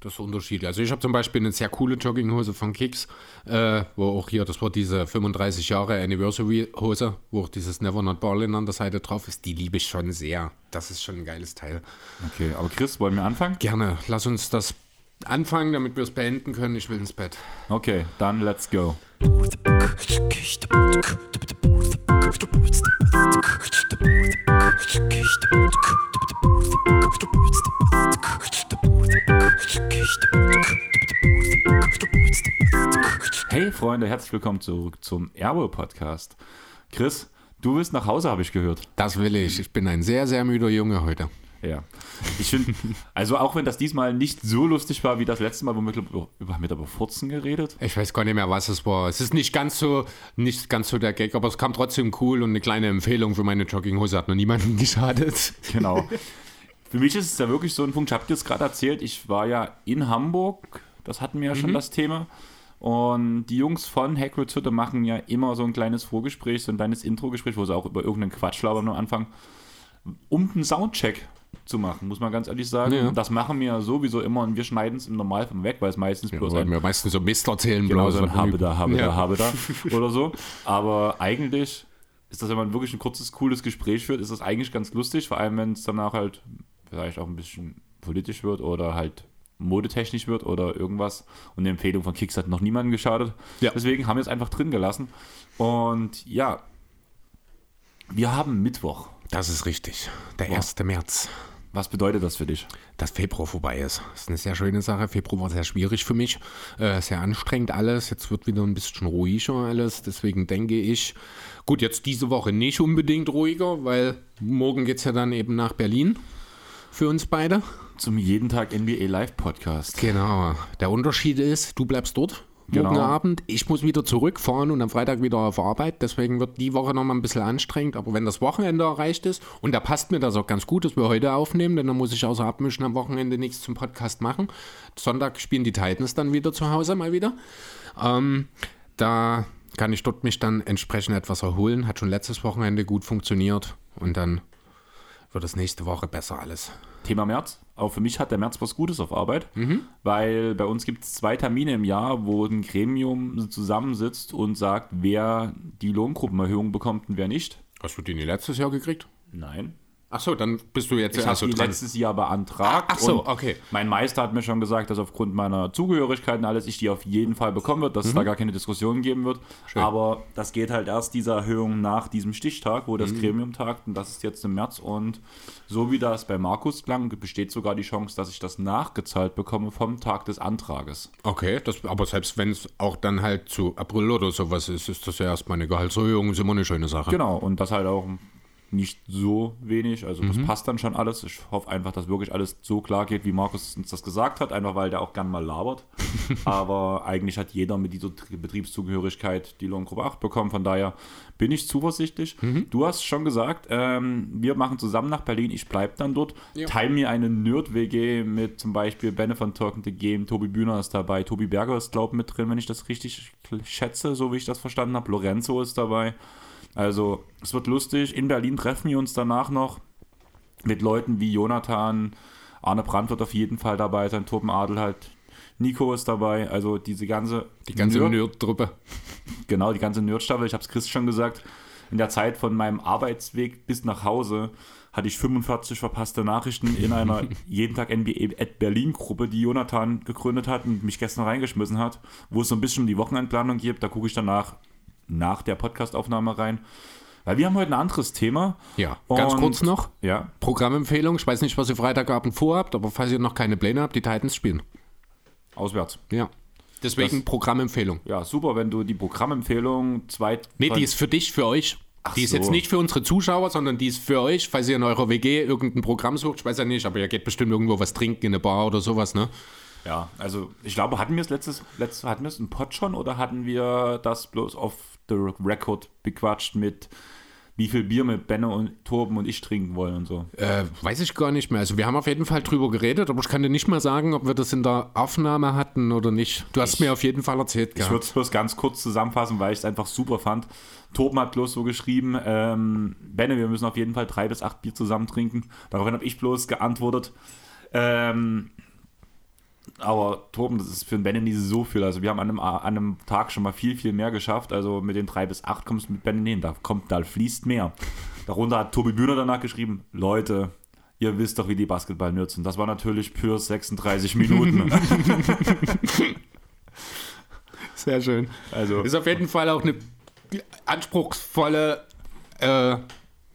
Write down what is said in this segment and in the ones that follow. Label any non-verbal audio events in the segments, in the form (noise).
Das ist unterschiedlich. Also ich habe zum Beispiel eine sehr coole Jogginghose von Kicks, äh, wo auch hier, das war diese 35 Jahre Anniversary Hose, wo auch dieses Never Not Ballin an der Seite drauf ist. Die liebe ich schon sehr. Das ist schon ein geiles Teil. Okay, aber Chris, wollen wir anfangen? Gerne. Lass uns das anfangen, damit wir es beenden können. Ich will ins Bett. Okay, dann let's go. Hey Freunde, herzlich willkommen zurück zum Airwell Podcast. Chris, du willst nach Hause, habe ich gehört. Das will ich. Ich bin ein sehr, sehr müder Junge heute. Ja. Ich finde, also auch wenn das diesmal nicht so lustig war wie das letzte Mal, wo wir glaub, über, mit über Furzen geredet. Ich weiß gar nicht mehr, was es war. Es ist nicht ganz so, nicht ganz so der Gag, aber es kam trotzdem cool und eine kleine Empfehlung für meine Jogginghose hat noch niemandem (laughs) geschadet. Genau. Für mich ist es ja wirklich so ein Punkt, ich habe dir es gerade erzählt, ich war ja in Hamburg, das hatten wir ja schon das Thema. Und die Jungs von Hagrid's Hütte machen ja immer so ein kleines Vorgespräch, so ein kleines Intro-Gespräch, wo sie auch über irgendeinen Quatsch labern am Anfang, um einen Soundcheck zu machen, muss man ganz ehrlich sagen. Ja. Das machen wir ja sowieso immer und wir schneiden es im Normalfall weg, weil es meistens Ja, bloß ein wir meistens so Mist erzählen, Genau, bloß so ein habe da, habe da, habe da (laughs) oder so. Aber eigentlich ist das, wenn man wirklich ein kurzes, cooles Gespräch führt, ist das eigentlich ganz lustig, vor allem wenn es danach halt vielleicht auch ein bisschen politisch wird oder halt modetechnisch wird oder irgendwas. Und die Empfehlung von Kicks hat noch niemandem geschadet. Ja. Deswegen haben wir es einfach drin gelassen. Und ja, wir haben Mittwoch. Das ist richtig. Der 1. März. Was bedeutet das für dich? Dass Februar vorbei ist. Das ist eine sehr schöne Sache. Februar war sehr schwierig für mich. Äh, sehr anstrengend alles. Jetzt wird wieder ein bisschen ruhiger alles. Deswegen denke ich, gut, jetzt diese Woche nicht unbedingt ruhiger, weil morgen geht es ja dann eben nach Berlin für uns beide. Zum jeden Tag NBA Live Podcast. Genau. Der Unterschied ist, du bleibst dort. Morgen Genau. Abend, ich muss wieder zurückfahren und am Freitag wieder auf Arbeit. Deswegen wird die Woche nochmal ein bisschen anstrengend. Aber wenn das Wochenende erreicht ist, und da passt mir das auch ganz gut, dass wir heute aufnehmen, denn dann muss ich außer Abmischen am Wochenende nichts zum Podcast machen. Sonntag spielen die Titans dann wieder zu Hause mal wieder. Ähm, da kann ich dort mich dann entsprechend etwas erholen. Hat schon letztes Wochenende gut funktioniert. Und dann wird es nächste Woche besser alles. Thema März. Auch für mich hat der März was Gutes auf Arbeit, Mhm. weil bei uns gibt es zwei Termine im Jahr, wo ein Gremium zusammensitzt und sagt, wer die Lohngruppenerhöhung bekommt und wer nicht. Hast du die letztes Jahr gekriegt? Nein. Ach so, dann bist du jetzt Ich habe also die dran. letztes Jahr beantragt. Ach so, okay. Mein Meister hat mir schon gesagt, dass aufgrund meiner Zugehörigkeit und alles ich die auf jeden Fall bekommen wird, dass es da gar keine Diskussion geben wird. Mhm. Schön. Aber das geht halt erst diese Erhöhung nach diesem Stichtag, wo das Mhm. Gremium tagt und das ist jetzt im März und so wie das bei Markus klang, besteht sogar die Chance, dass ich das nachgezahlt bekomme vom Tag des Antrages. Okay, das, aber selbst wenn es auch dann halt zu April oder sowas ist, ist das ja erstmal eine Gehaltserhöhung, ist immer eine schöne Sache. Genau, und das halt auch nicht so wenig. Also Mhm. das passt dann schon alles. Ich hoffe einfach, dass wirklich alles so klar geht, wie Markus uns das gesagt hat, einfach weil der auch gern mal labert. (laughs) Aber eigentlich hat jeder mit dieser Tri- Betriebszugehörigkeit die Lohngruppe 8 bekommen. Von daher bin ich zuversichtlich. Mhm. Du hast schon gesagt, ähm, wir machen zusammen nach Berlin. Ich bleibe dann dort. Ja. Teil mir eine Nerd-WG mit zum Beispiel Benne von Talking the Game, Tobi Bühner ist dabei, Tobi Berger ist, glaube ich, mit drin, wenn ich das richtig schätze, so wie ich das verstanden habe. Lorenzo ist dabei. Also, es wird lustig. In Berlin treffen wir uns danach noch mit Leuten wie Jonathan, Arne Brandt wird auf jeden Fall dabei sein, Torben Adel halt, Nico ist dabei, also diese ganze Die ganze Nerd- Nerd-Truppe. Genau, die ganze Nerdstaffel. Ich habe es Chris schon gesagt. In der Zeit von meinem Arbeitsweg bis nach Hause hatte ich 45 verpasste Nachrichten in einer (laughs) jeden Tag NBA at Berlin Gruppe, die Jonathan gegründet hat und mich gestern reingeschmissen hat, wo es so ein bisschen um die Wochenendplanung gibt. Da gucke ich danach nach der Podcastaufnahme rein. Weil wir haben heute ein anderes Thema. Ja, ganz Und- kurz noch. Ja, Programmempfehlung. Ich weiß nicht, was ihr Freitagabend vorhabt, aber falls ihr noch keine Pläne habt, die Titans spielen. auswärts. Ja. Deswegen Das- Programmempfehlung. Ja, super, wenn du die Programmempfehlung zweit. Nee, die ist für dich, für euch. Ach die ist so. jetzt nicht für unsere Zuschauer, sondern die ist für euch, falls ihr in eurer WG irgendein Programm sucht. Ich weiß ja nicht, aber ihr geht bestimmt irgendwo was trinken in eine Bar oder sowas, ne? Ja, also ich glaube, hatten wir es letztes, letztes hatten wir es im Pod schon oder hatten wir das bloß auf the record bequatscht mit wie viel Bier mit Benne und Torben und ich trinken wollen und so. Äh, weiß ich gar nicht mehr. Also wir haben auf jeden Fall drüber geredet, aber ich kann dir nicht mal sagen, ob wir das in der Aufnahme hatten oder nicht. Du hast mir auf jeden Fall erzählt Ich würde es bloß ganz kurz zusammenfassen, weil ich es einfach super fand. Torben hat bloß so geschrieben, ähm, Benne, wir müssen auf jeden Fall drei bis acht Bier zusammen trinken. Daraufhin habe ich bloß geantwortet, ähm, Aber Torben, das ist für den Benny nie so viel. Also wir haben an einem, an einem Tag schon mal viel, viel mehr geschafft. Also mit den drei bis acht kommst du mit Benny hin. Da kommt, da fließt mehr. Darunter hat Tobi Bühner danach geschrieben, Leute, ihr wisst doch, wie die Basketball nützen. Das war natürlich für 36 Minuten. (laughs) Sehr schön. Also Ist auf jeden Fall auch eine anspruchsvolle äh,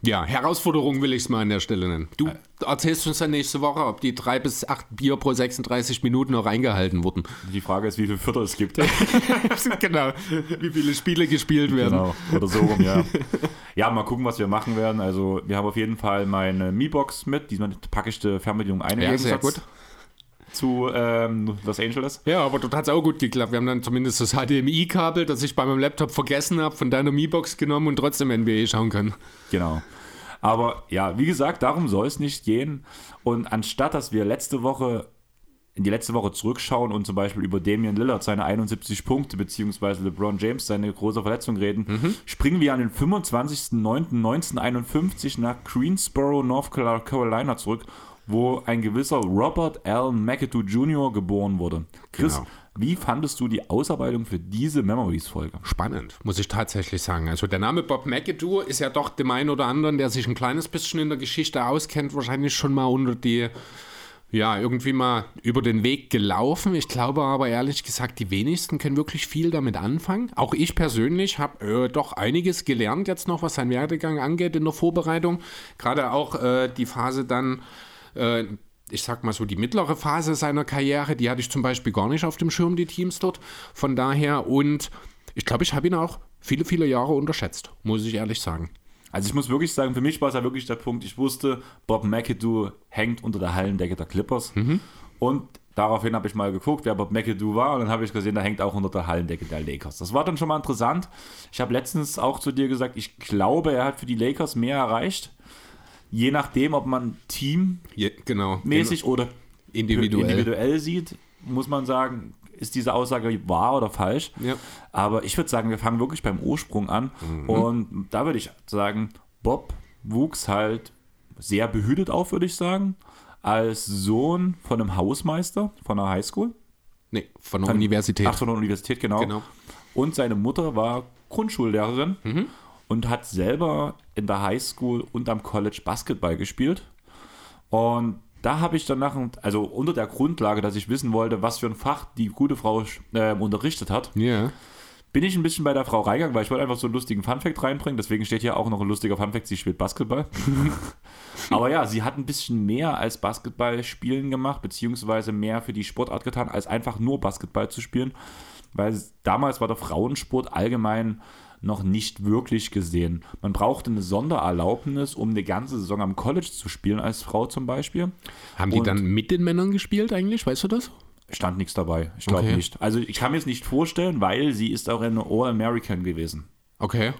ja, Herausforderung, will ich es mal an der Stelle nennen. Du erzählst uns dann nächste Woche, ob die drei bis acht Bier pro 36 Minuten auch eingehalten wurden. die Frage ist, wie viele Viertel es gibt. (laughs) genau. Wie viele Spiele gespielt werden. Genau, oder so rum, ja. Ja, mal gucken, was wir machen werden. Also, wir haben auf jeden Fall meine Mi-Box mit. Diesmal packe ich die Fernbedienung ein. Ja, sehr gut. Zu ähm, Los Angeles. Ja, aber dort hat es auch gut geklappt. Wir haben dann zumindest das HDMI-Kabel, das ich bei meinem Laptop vergessen habe, von deiner Mi-Box genommen und trotzdem NBA schauen können. Genau. Aber ja, wie gesagt, darum soll es nicht gehen. Und anstatt, dass wir letzte Woche in die letzte Woche zurückschauen und zum Beispiel über Damian Lillard seine 71 Punkte beziehungsweise LeBron James seine große Verletzung reden, springen wir an den 25.09.1951 nach Greensboro, North Carolina zurück, wo ein gewisser Robert Allen McAdoo Jr. geboren wurde. Chris, Genau. wie fandest du die Ausarbeitung für diese Memories-Folge? Spannend, muss ich tatsächlich sagen. Also der Name Bob McAdoo ist ja doch dem einen oder anderen, der sich ein kleines bisschen in der Geschichte auskennt, wahrscheinlich schon mal unter die, ja, irgendwie mal über den Weg gelaufen. Ich glaube aber ehrlich gesagt, die wenigsten können wirklich viel damit anfangen. Auch ich persönlich habe äh, doch einiges gelernt jetzt noch, was seinen Werdegang angeht in der Vorbereitung. Gerade auch äh, die Phase dann äh, ich sag mal so, die mittlere Phase seiner Karriere, die hatte ich zum Beispiel gar nicht auf dem Schirm, die Teams dort. Von daher, und ich glaube, ich habe ihn auch viele, viele Jahre unterschätzt, muss ich ehrlich sagen. Also ich muss wirklich sagen, für mich war es ja wirklich der Punkt, ich wusste, Bob McAdoo hängt unter der Hallendecke der Clippers. Und daraufhin habe ich mal geguckt, wer Bob McAdoo war und dann habe ich gesehen, der hängt auch unter der Hallendecke der Lakers. Das war dann schon mal interessant. Ich habe letztens auch zu dir gesagt, ich glaube, er hat für die Lakers mehr erreicht. Je nachdem, ob man teammäßig Je, genau. oder Individuell. individuell sieht, muss man sagen, ist diese Aussage wahr oder falsch. Ja. Aber ich würde sagen, wir fangen wirklich beim Ursprung an. Und da würde ich sagen, Bob wuchs halt sehr behütet auf, würde ich sagen, als Sohn von einem Hausmeister von einer Highschool. Nee, von der Universität. Ach, von der Universität, genau. Genau. Und seine Mutter war Grundschullehrerin und hat selber in der Highschool und am College Basketball gespielt. Und da habe ich danach, also unter der Grundlage, dass ich wissen wollte, was für ein Fach die gute Frau äh, unterrichtet hat, Ja. bin ich ein bisschen bei der Frau reingegangen, weil ich wollte einfach so einen lustigen Funfact reinbringen. Deswegen steht hier auch noch ein lustiger Funfact, sie spielt Basketball. (laughs) Aber ja, sie hat ein bisschen mehr als Basketball spielen gemacht, beziehungsweise mehr für die Sportart getan, als einfach nur Basketball zu spielen. Weil damals war der Frauensport allgemein noch nicht wirklich gesehen. Man brauchte eine Sondererlaubnis, um eine ganze Saison am College zu spielen, als Frau zum Beispiel. Haben die Und- dann mit den Männern gespielt eigentlich? Weißt du das? Stand nichts dabei. Ich glaube Okay. nicht. Also ich kann mir es nicht vorstellen, weil sie ist auch eine All-American gewesen. Okay.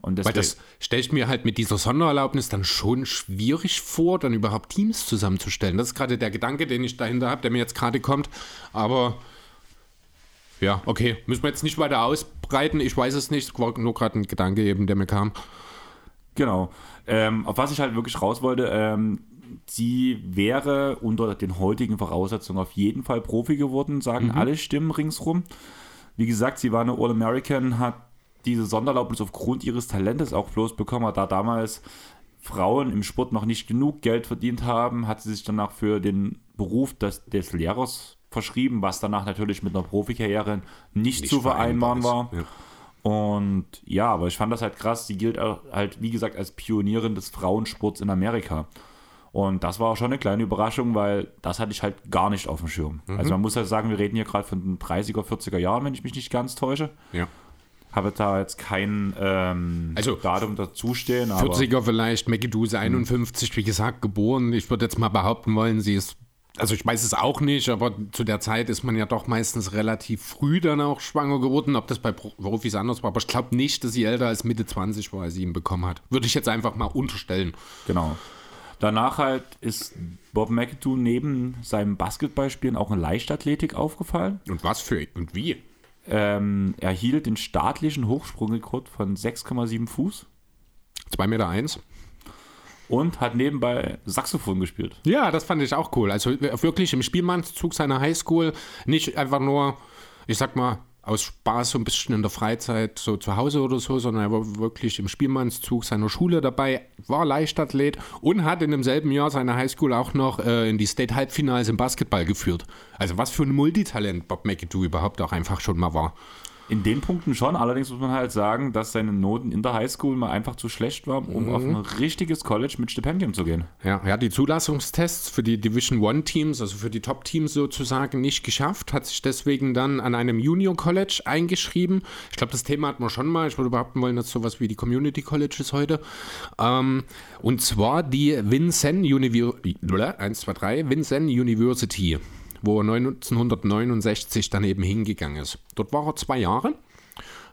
Und Weil deswegen, das stelle ich mir halt mit dieser Sondererlaubnis dann schon schwierig vor, dann überhaupt Teams zusammenzustellen. Das ist gerade der Gedanke, den ich dahinter habe, der mir jetzt gerade kommt. Aber ja, okay, müssen wir jetzt nicht weiter ausbreiten. Ich weiß es nicht. War nur gerade ein Gedanke eben, der mir kam. Genau. Ähm, auf was ich halt wirklich raus wollte, ähm, sie wäre unter den heutigen Voraussetzungen auf jeden Fall Profi geworden, sagen alle Stimmen ringsrum. Wie gesagt, sie war eine All-American, hat diese Sondererlaubnis aufgrund ihres Talentes auch bloß bekommen, da damals Frauen im Sport noch nicht genug Geld verdient haben, hat sie sich danach für den Beruf des, des Lehrers verschrieben, was danach natürlich mit einer Profikarriere nicht, zu vereinbaren war. Ja. Und ja, aber ich fand das halt krass. Sie gilt auch halt, wie gesagt, als Pionierin des Frauensports in Amerika. Und das war auch schon eine kleine Überraschung, weil das hatte ich halt gar nicht auf dem Schirm. Also man muss halt sagen, wir reden hier gerade von den 30er, 40er Jahren, wenn ich mich nicht ganz täusche. ja. Habe da jetzt kein ähm, Also, Datum dazustehen, aber 40er vielleicht, ist 51, wie gesagt, geboren. Ich würde jetzt mal behaupten wollen, sie ist, also ich weiß es auch nicht, aber zu der Zeit ist man ja doch meistens relativ früh dann auch schwanger geworden. Ob das bei Pro- Profis anders war, aber ich glaube nicht, dass sie älter als Mitte 20 war, als sie ihn bekommen hat. Würde ich jetzt einfach mal unterstellen. genau. Danach halt ist Bob McAdoo neben seinem Basketballspielen auch in Leichtathletik aufgefallen. Und was für und wie? Ähm, er hielt den staatlichen Hochsprungrekord von 6,7 Fuß. 2,1 Meter. Eins. Und hat nebenbei Saxophon gespielt. Ja, das fand ich auch cool. Also wirklich im Spielmannszug seiner Highschool, nicht einfach nur, ich sag mal, aus Spaß so ein bisschen in der Freizeit so zu Hause oder so, sondern er war wirklich im Spielmannszug seiner Schule dabei, war Leichtathlet und hat in demselben Jahr seine Highschool auch noch äh, in die State-Halbfinals im Basketball geführt. Also was für ein Multitalent Bob McAdoo überhaupt auch einfach schon mal war. In den Punkten schon, allerdings muss man halt sagen, dass seine Noten in der Highschool mal einfach zu schlecht waren, um mhm. auf ein richtiges College mit Stipendium zu gehen. Ja, er hat die Zulassungstests für die Division One Teams, also für die Top Teams sozusagen, nicht geschafft, hat sich deswegen dann an einem Junior College eingeschrieben. Ich glaube, das Thema hat man schon mal. Ich würde behaupten wollen, dass sowas wie die Community Colleges heute. Ähm, und zwar die Vincennes University, 1, 2, 3, Vincennes University wo er 1969 dann eben hingegangen ist. Dort war er zwei Jahre,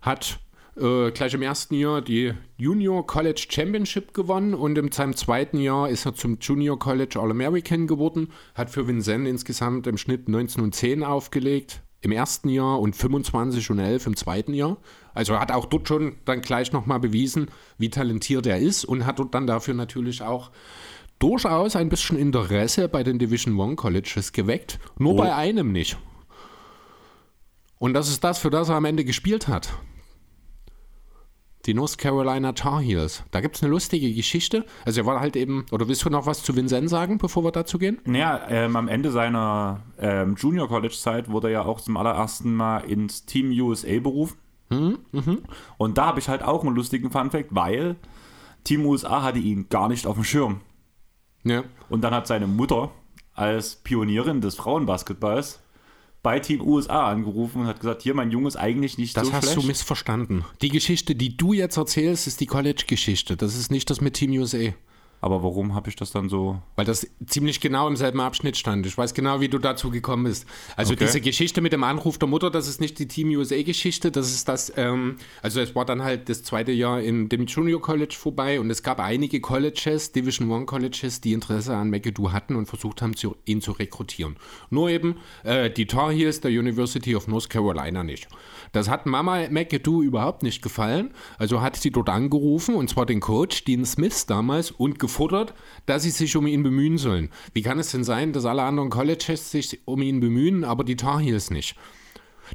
hat äh, gleich im ersten Jahr die Junior College Championship gewonnen und in seinem zweiten Jahr ist er zum Junior College All-American geworden, hat für Vincennes insgesamt im Schnitt 19 und 10 aufgelegt im ersten Jahr und 25 und 11 im zweiten Jahr. Also er hat auch dort schon dann gleich nochmal bewiesen, wie talentiert er ist und hat dort dann dafür natürlich auch durchaus ein bisschen Interesse bei den Division One Colleges geweckt, nur oh. bei einem nicht. Und das ist das, für das er am Ende gespielt hat. Die North Carolina Tar Heels. Da gibt es eine lustige Geschichte. Also er war halt eben, oder willst du noch was zu Vincent sagen, bevor wir dazu gehen? Naja, ähm, am Ende seiner ähm, Junior College Zeit wurde er ja auch zum allerersten Mal ins Team USA berufen. Mhm, mh. Und da habe ich halt auch einen lustigen Fun Fact, weil Team USA hatte ihn gar nicht auf dem Schirm. Ja. Und dann hat seine Mutter als Pionierin des Frauenbasketballs bei Team USA angerufen und hat gesagt, hier, mein Junge ist eigentlich nicht das so schlecht. Das hast du missverstanden. Die Geschichte, die du jetzt erzählst, ist die College-Geschichte. Das ist nicht das mit Team USA. Aber warum habe ich das dann so? Weil das ziemlich genau im selben Abschnitt stand. Ich weiß genau, wie du dazu gekommen bist. Also okay. diese Geschichte mit dem Anruf der Mutter, das ist nicht die Team USA-Geschichte, das ist das, ähm, also es war dann halt das zweite Jahr in dem Junior College vorbei und es gab einige Colleges, Division One Colleges, die Interesse an McAdoo hatten und versucht haben, zu, ihn zu rekrutieren. Nur eben äh, die Tar Heels der University of North Carolina nicht. Das hat Mama McAdoo überhaupt nicht gefallen, also hat sie dort angerufen und zwar den Coach Dean Smith damals und gefordert, dass sie sich um ihn bemühen sollen. Wie kann es denn sein, dass alle anderen Colleges sich um ihn bemühen, aber die Tar Heels nicht?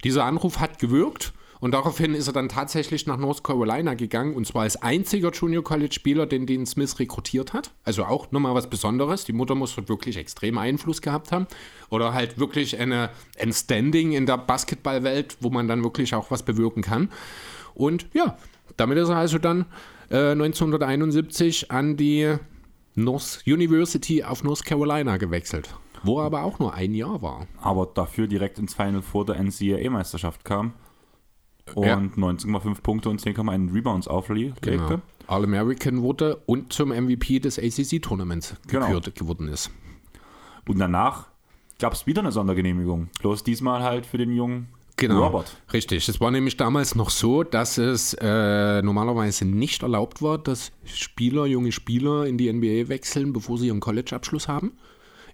Dieser Anruf hat gewirkt und daraufhin ist er dann tatsächlich nach North Carolina gegangen und zwar als einziger Junior College Spieler, den Dean Smith rekrutiert hat. Also auch nochmal was Besonderes. Die Mutter muss wirklich extrem Einfluss gehabt haben oder halt wirklich eine, ein Standing in der Basketballwelt, wo man dann wirklich auch was bewirken kann. Und ja, damit ist er also dann äh, 1971 an die North University of North Carolina gewechselt, wo er aber auch nur ein Jahr war. Aber dafür direkt ins Final vor der NCAA-Meisterschaft kam und ja. 19,5 Punkte und 10,1 Rebounds auflegte. Genau. All-American wurde und zum MVP des ACC-Tournaments genau. gekürt geworden ist. Und danach gab es wieder eine Sondergenehmigung. Bloß diesmal halt für den jungen Genau, Robert. richtig. Es war nämlich damals noch so, dass es äh, normalerweise nicht erlaubt war, dass Spieler, junge Spieler in die NBA wechseln, bevor sie ihren College-Abschluss haben.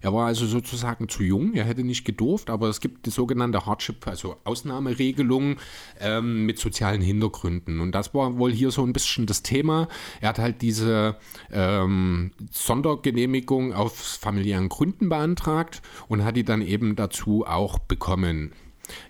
Er war also sozusagen zu jung, er hätte nicht gedurft, aber es gibt die sogenannte Hardship, also Ausnahmeregelung ähm, mit sozialen Hintergründen. Und das war wohl hier so ein bisschen das Thema. Er hat halt diese ähm, Sondergenehmigung aus familiären Gründen beantragt und hat die dann eben dazu auch bekommen.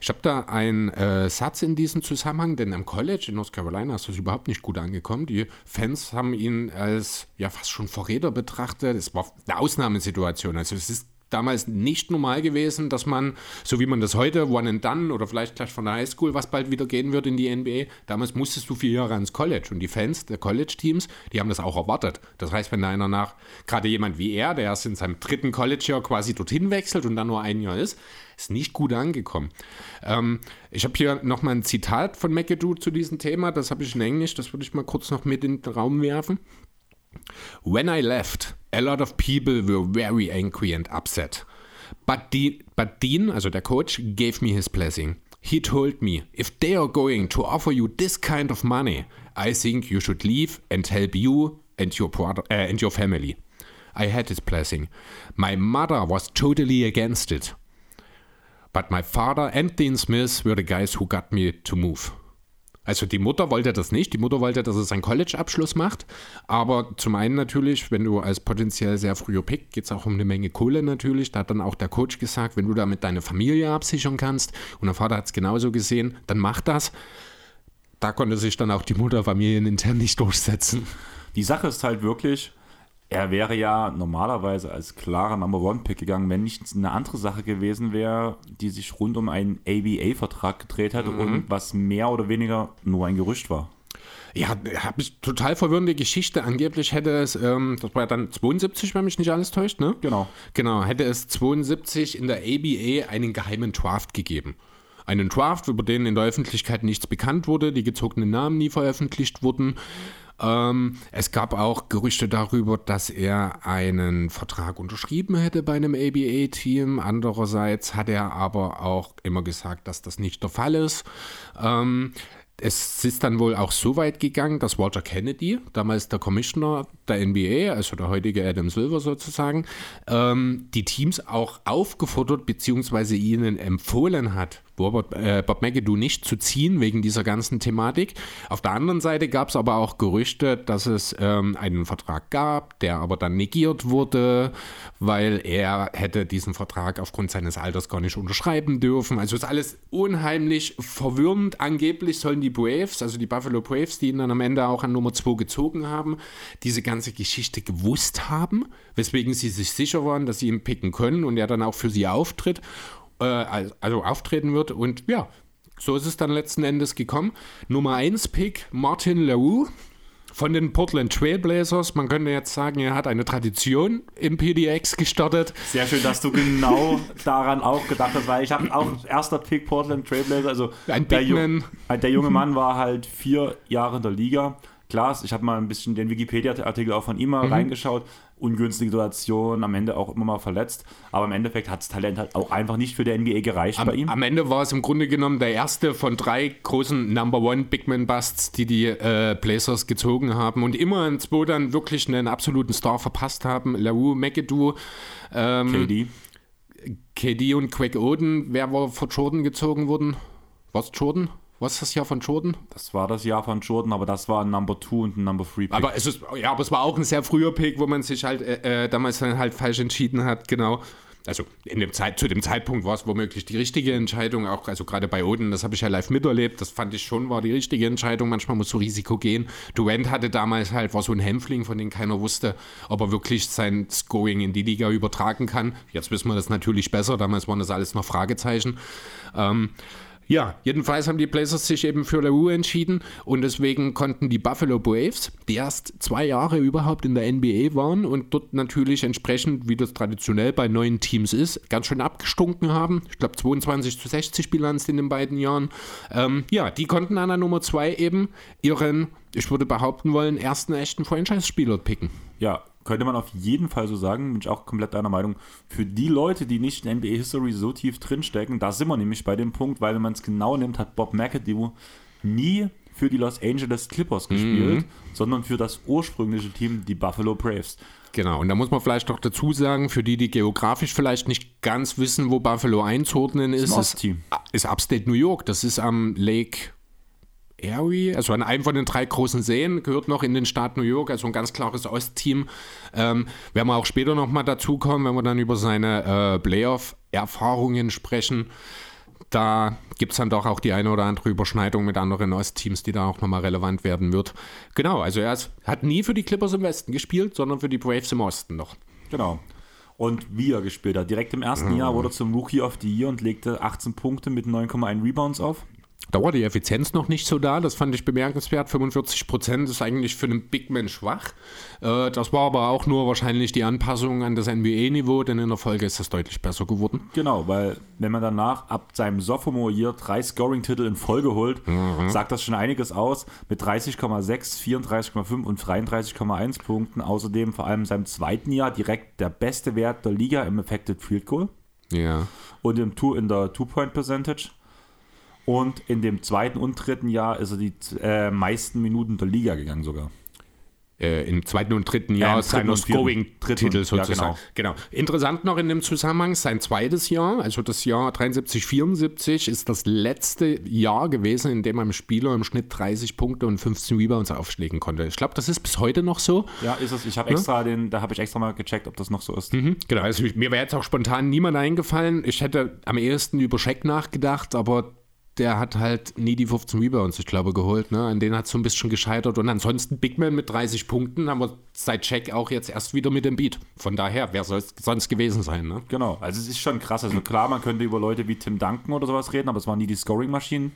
Ich habe da einen äh, Satz in diesem Zusammenhang, denn am College in North Carolina ist das überhaupt nicht gut angekommen. Die Fans haben ihn als ja fast schon Verräter betrachtet. Es war eine Ausnahmesituation. Also es ist damals nicht normal gewesen, dass man, so wie man das heute, one and done oder vielleicht gleich von der Highschool, was bald wieder gehen wird in die NBA, damals musstest du vier Jahre ans College und die Fans der College-Teams, die haben das auch erwartet. Das heißt, wenn da einer nach, gerade jemand wie er, der erst in seinem dritten College-Jahr quasi dorthin wechselt und dann nur ein Jahr ist, ist nicht gut angekommen. Ähm, ich habe hier nochmal ein Zitat von McAdoo zu diesem Thema, das habe ich in Englisch, das würde ich mal kurz noch mit in den Raum werfen. When I left, a lot of people were very angry and upset. But Dean, but Dean, also der Coach, gave me his blessing. He told me, if they are going to offer you this kind of money, I think you should leave and help you and your, brother, uh, and your family. I had his blessing. My mother was totally against it. But my father and Dean Smith were the guys who got me to move. Also die Mutter wollte das nicht. Die Mutter wollte, dass er seinen College-Abschluss macht. Aber zum einen natürlich, wenn du als potenziell sehr früher Pick, geht es auch um eine Menge Kohle natürlich. Da hat dann auch der Coach gesagt, wenn du damit deine Familie absichern kannst, und der Vater hat es genauso gesehen, dann mach das. Da konnte sich dann auch die Mutter familienintern nicht durchsetzen. Die Sache ist halt wirklich, er wäre ja normalerweise als klarer Number One Pick gegangen, wenn nicht eine andere Sache gewesen wäre, die sich rund um einen ABA-Vertrag gedreht hätte mhm. und was mehr oder weniger nur ein Gerücht war. Ja, habe ich total verwirrende Geschichte. Angeblich hätte es, ähm, das war ja dann 72, wenn mich nicht alles täuscht, ne? Genau. Genau, hätte es 72 in der ABA einen geheimen Draft gegeben. Einen Draft, über den in der Öffentlichkeit nichts bekannt wurde, die gezogenen Namen nie veröffentlicht wurden. Ähm, es gab auch Gerüchte darüber, dass er einen Vertrag unterschrieben hätte bei einem ABA-Team. Andererseits hat er aber auch immer gesagt, dass das nicht der Fall ist. Ähm, es ist dann wohl auch so weit gegangen, dass Walter Kennedy, damals der Commissioner der NBA, also der heutige Adam Silver sozusagen, ähm, die Teams auch aufgefordert bzw. ihnen empfohlen hat, Bob, äh, Bob McAdoo nicht zu ziehen wegen dieser ganzen Thematik. Auf der anderen Seite gab es aber auch Gerüchte, dass es ähm, einen Vertrag gab, der aber dann negiert wurde, weil er hätte diesen Vertrag aufgrund seines Alters gar nicht unterschreiben dürfen. Also ist alles unheimlich verwirrend. Angeblich sollen die Braves, also die Buffalo Braves, die ihn dann am Ende auch an Nummer 2 gezogen haben, diese ganze Geschichte gewusst haben, weswegen sie sich sicher waren, dass sie ihn picken können und er dann auch für sie auftritt äh, also auftreten wird. Und ja, so ist es dann letzten Endes gekommen. Nummer 1 Pick Martin LaRue von den Portland Trailblazers. Man könnte jetzt sagen, er hat eine Tradition im PDX gestartet. Sehr schön, dass du genau daran auch gedacht hast, weil ich habe auch erster Pick Portland Trailblazers. Also ein der, Ju der junge (laughs) Mann war halt vier Jahre in der Liga. Klar, ich habe mal ein bisschen den Wikipedia-Artikel auch von ihm mal mhm. reingeschaut ungünstige Situation, am Ende auch immer mal verletzt. Aber im Endeffekt hat das Talent halt auch einfach nicht für die NBA gereicht am, bei ihm. Am Ende war es im Grunde genommen der erste von drei großen Number One Big Man Busts, die die äh, Blazers gezogen haben und immer in zwei dann wirklich einen absoluten Star verpasst haben. Lau, McAdoo, ähm, KD. KD und Quake Oden. Wer war vor Jordan gezogen worden? Was Jordan? Was ist das Jahr von Jordan? Das war das Jahr von Jordan, aber das war ein Number 2 und ein Number 3 Pick. Aber es ist, ja, aber es war auch ein sehr früher Pick, wo man sich halt äh, äh, damals dann halt falsch entschieden hat, genau. Also in dem Zeit, zu dem Zeitpunkt war es womöglich die richtige Entscheidung, auch also gerade bei Oden, das habe ich ja live miterlebt, das fand ich schon, war die richtige Entscheidung. Manchmal muss so Risiko gehen. Durant hatte damals halt, war so ein Hämpfling, von dem keiner wusste, ob er wirklich sein Scoring in die Liga übertragen kann. Jetzt wissen wir das natürlich besser, damals waren das alles noch Fragezeichen. Ähm, ja, jedenfalls haben die Blazers sich eben für LaRue entschieden und deswegen konnten die Buffalo Braves, die erst zwei Jahre überhaupt in der NBA waren und dort natürlich entsprechend, wie das traditionell bei neuen Teams ist, ganz schön abgestunken haben. Ich glaube 22 zu 60 Bilanz in den beiden Jahren. Ähm, ja, die konnten an der Nummer zwei eben ihren, ich würde behaupten wollen, ersten echten Franchise-Spieler picken. Ja, könnte man auf jeden Fall so sagen, bin ich auch komplett deiner Meinung. Für die Leute, die nicht in NBA History so tief drinstecken, da sind wir nämlich bei dem Punkt, weil wenn man es genau nimmt, hat Bob McAdoo nie für die Los Angeles Clippers mhm. gespielt, mhm. sondern für das ursprüngliche Team, die Buffalo Braves. Genau, und da muss man vielleicht noch dazu sagen, für die, die geografisch vielleicht nicht ganz wissen, wo Buffalo einzuordnen ist, ist, ist Upstate New York. Das ist am Lake Erie, also an einem von den drei großen Seen, gehört noch in den Staat New York, also ein ganz klares Ostteam. Ähm, werden wir auch später nochmal dazukommen, wenn wir dann über seine äh, Playoff-Erfahrungen sprechen. Da gibt es dann doch auch die eine oder andere Überschneidung mit anderen Ostteams, die da auch nochmal relevant werden wird. Genau, also er ist, hat nie für die Clippers im Westen gespielt, sondern für die Braves im Osten noch. Genau. Und wie er gespielt hat. Direkt im ersten mhm. Jahr wurde er zum Rookie of the Year und legte 18 Punkte mit 9,1 Rebounds auf. Da war die Effizienz noch nicht so da, das fand ich bemerkenswert. 45 Prozent ist eigentlich für einen Big Man schwach. Äh, das war aber auch nur wahrscheinlich die Anpassung an das NBA-Niveau, denn in der Folge ist das deutlich besser geworden. Genau, weil wenn man danach ab seinem Sophomore-Year drei Scoring-Titel in Folge holt, mhm. sagt das schon einiges aus. Mit 30,6, 34,5 und 33,1 Punkten. Außerdem vor allem in seinem zweiten Jahr direkt der beste Wert der Liga im Affected Field Goal. Ja. Und im Two, in der Two-Point-Percentage. Und in dem zweiten und dritten Jahr ist er die äh, meisten Minuten der Liga gegangen sogar. äh, im zweiten und dritten Jahr und vierten. Scoring-Titel Dritten, ja, sozusagen. genau. Interessant noch in dem Zusammenhang, sein zweites Jahr, also das Jahr 73, 74, ist das letzte Jahr gewesen, in dem ein Spieler im Schnitt 30 Punkte und 15 Rebounds aufschlägen konnte. Ich glaube, das ist bis heute noch so. Ja, ist es. Ich habe extra den, da habe ich extra mal gecheckt, ob das noch so ist. Mhm, genau, also mir wäre jetzt auch spontan niemand eingefallen. Ich hätte am ehesten über Scheck nachgedacht, aber der hat halt nie die 15 Rebounds, ich glaube, geholt. Ne? An denen hat es so ein bisschen gescheitert. Und ansonsten Big Man mit 30 Punkten haben wir seit Check auch jetzt erst wieder mit dem Beat. Von daher, wer soll es sonst gewesen sein? Ne? Genau, also es ist schon krass. Also klar, man könnte über Leute wie Tim Duncan oder sowas reden, aber es waren nie die Scoring-Maschinen.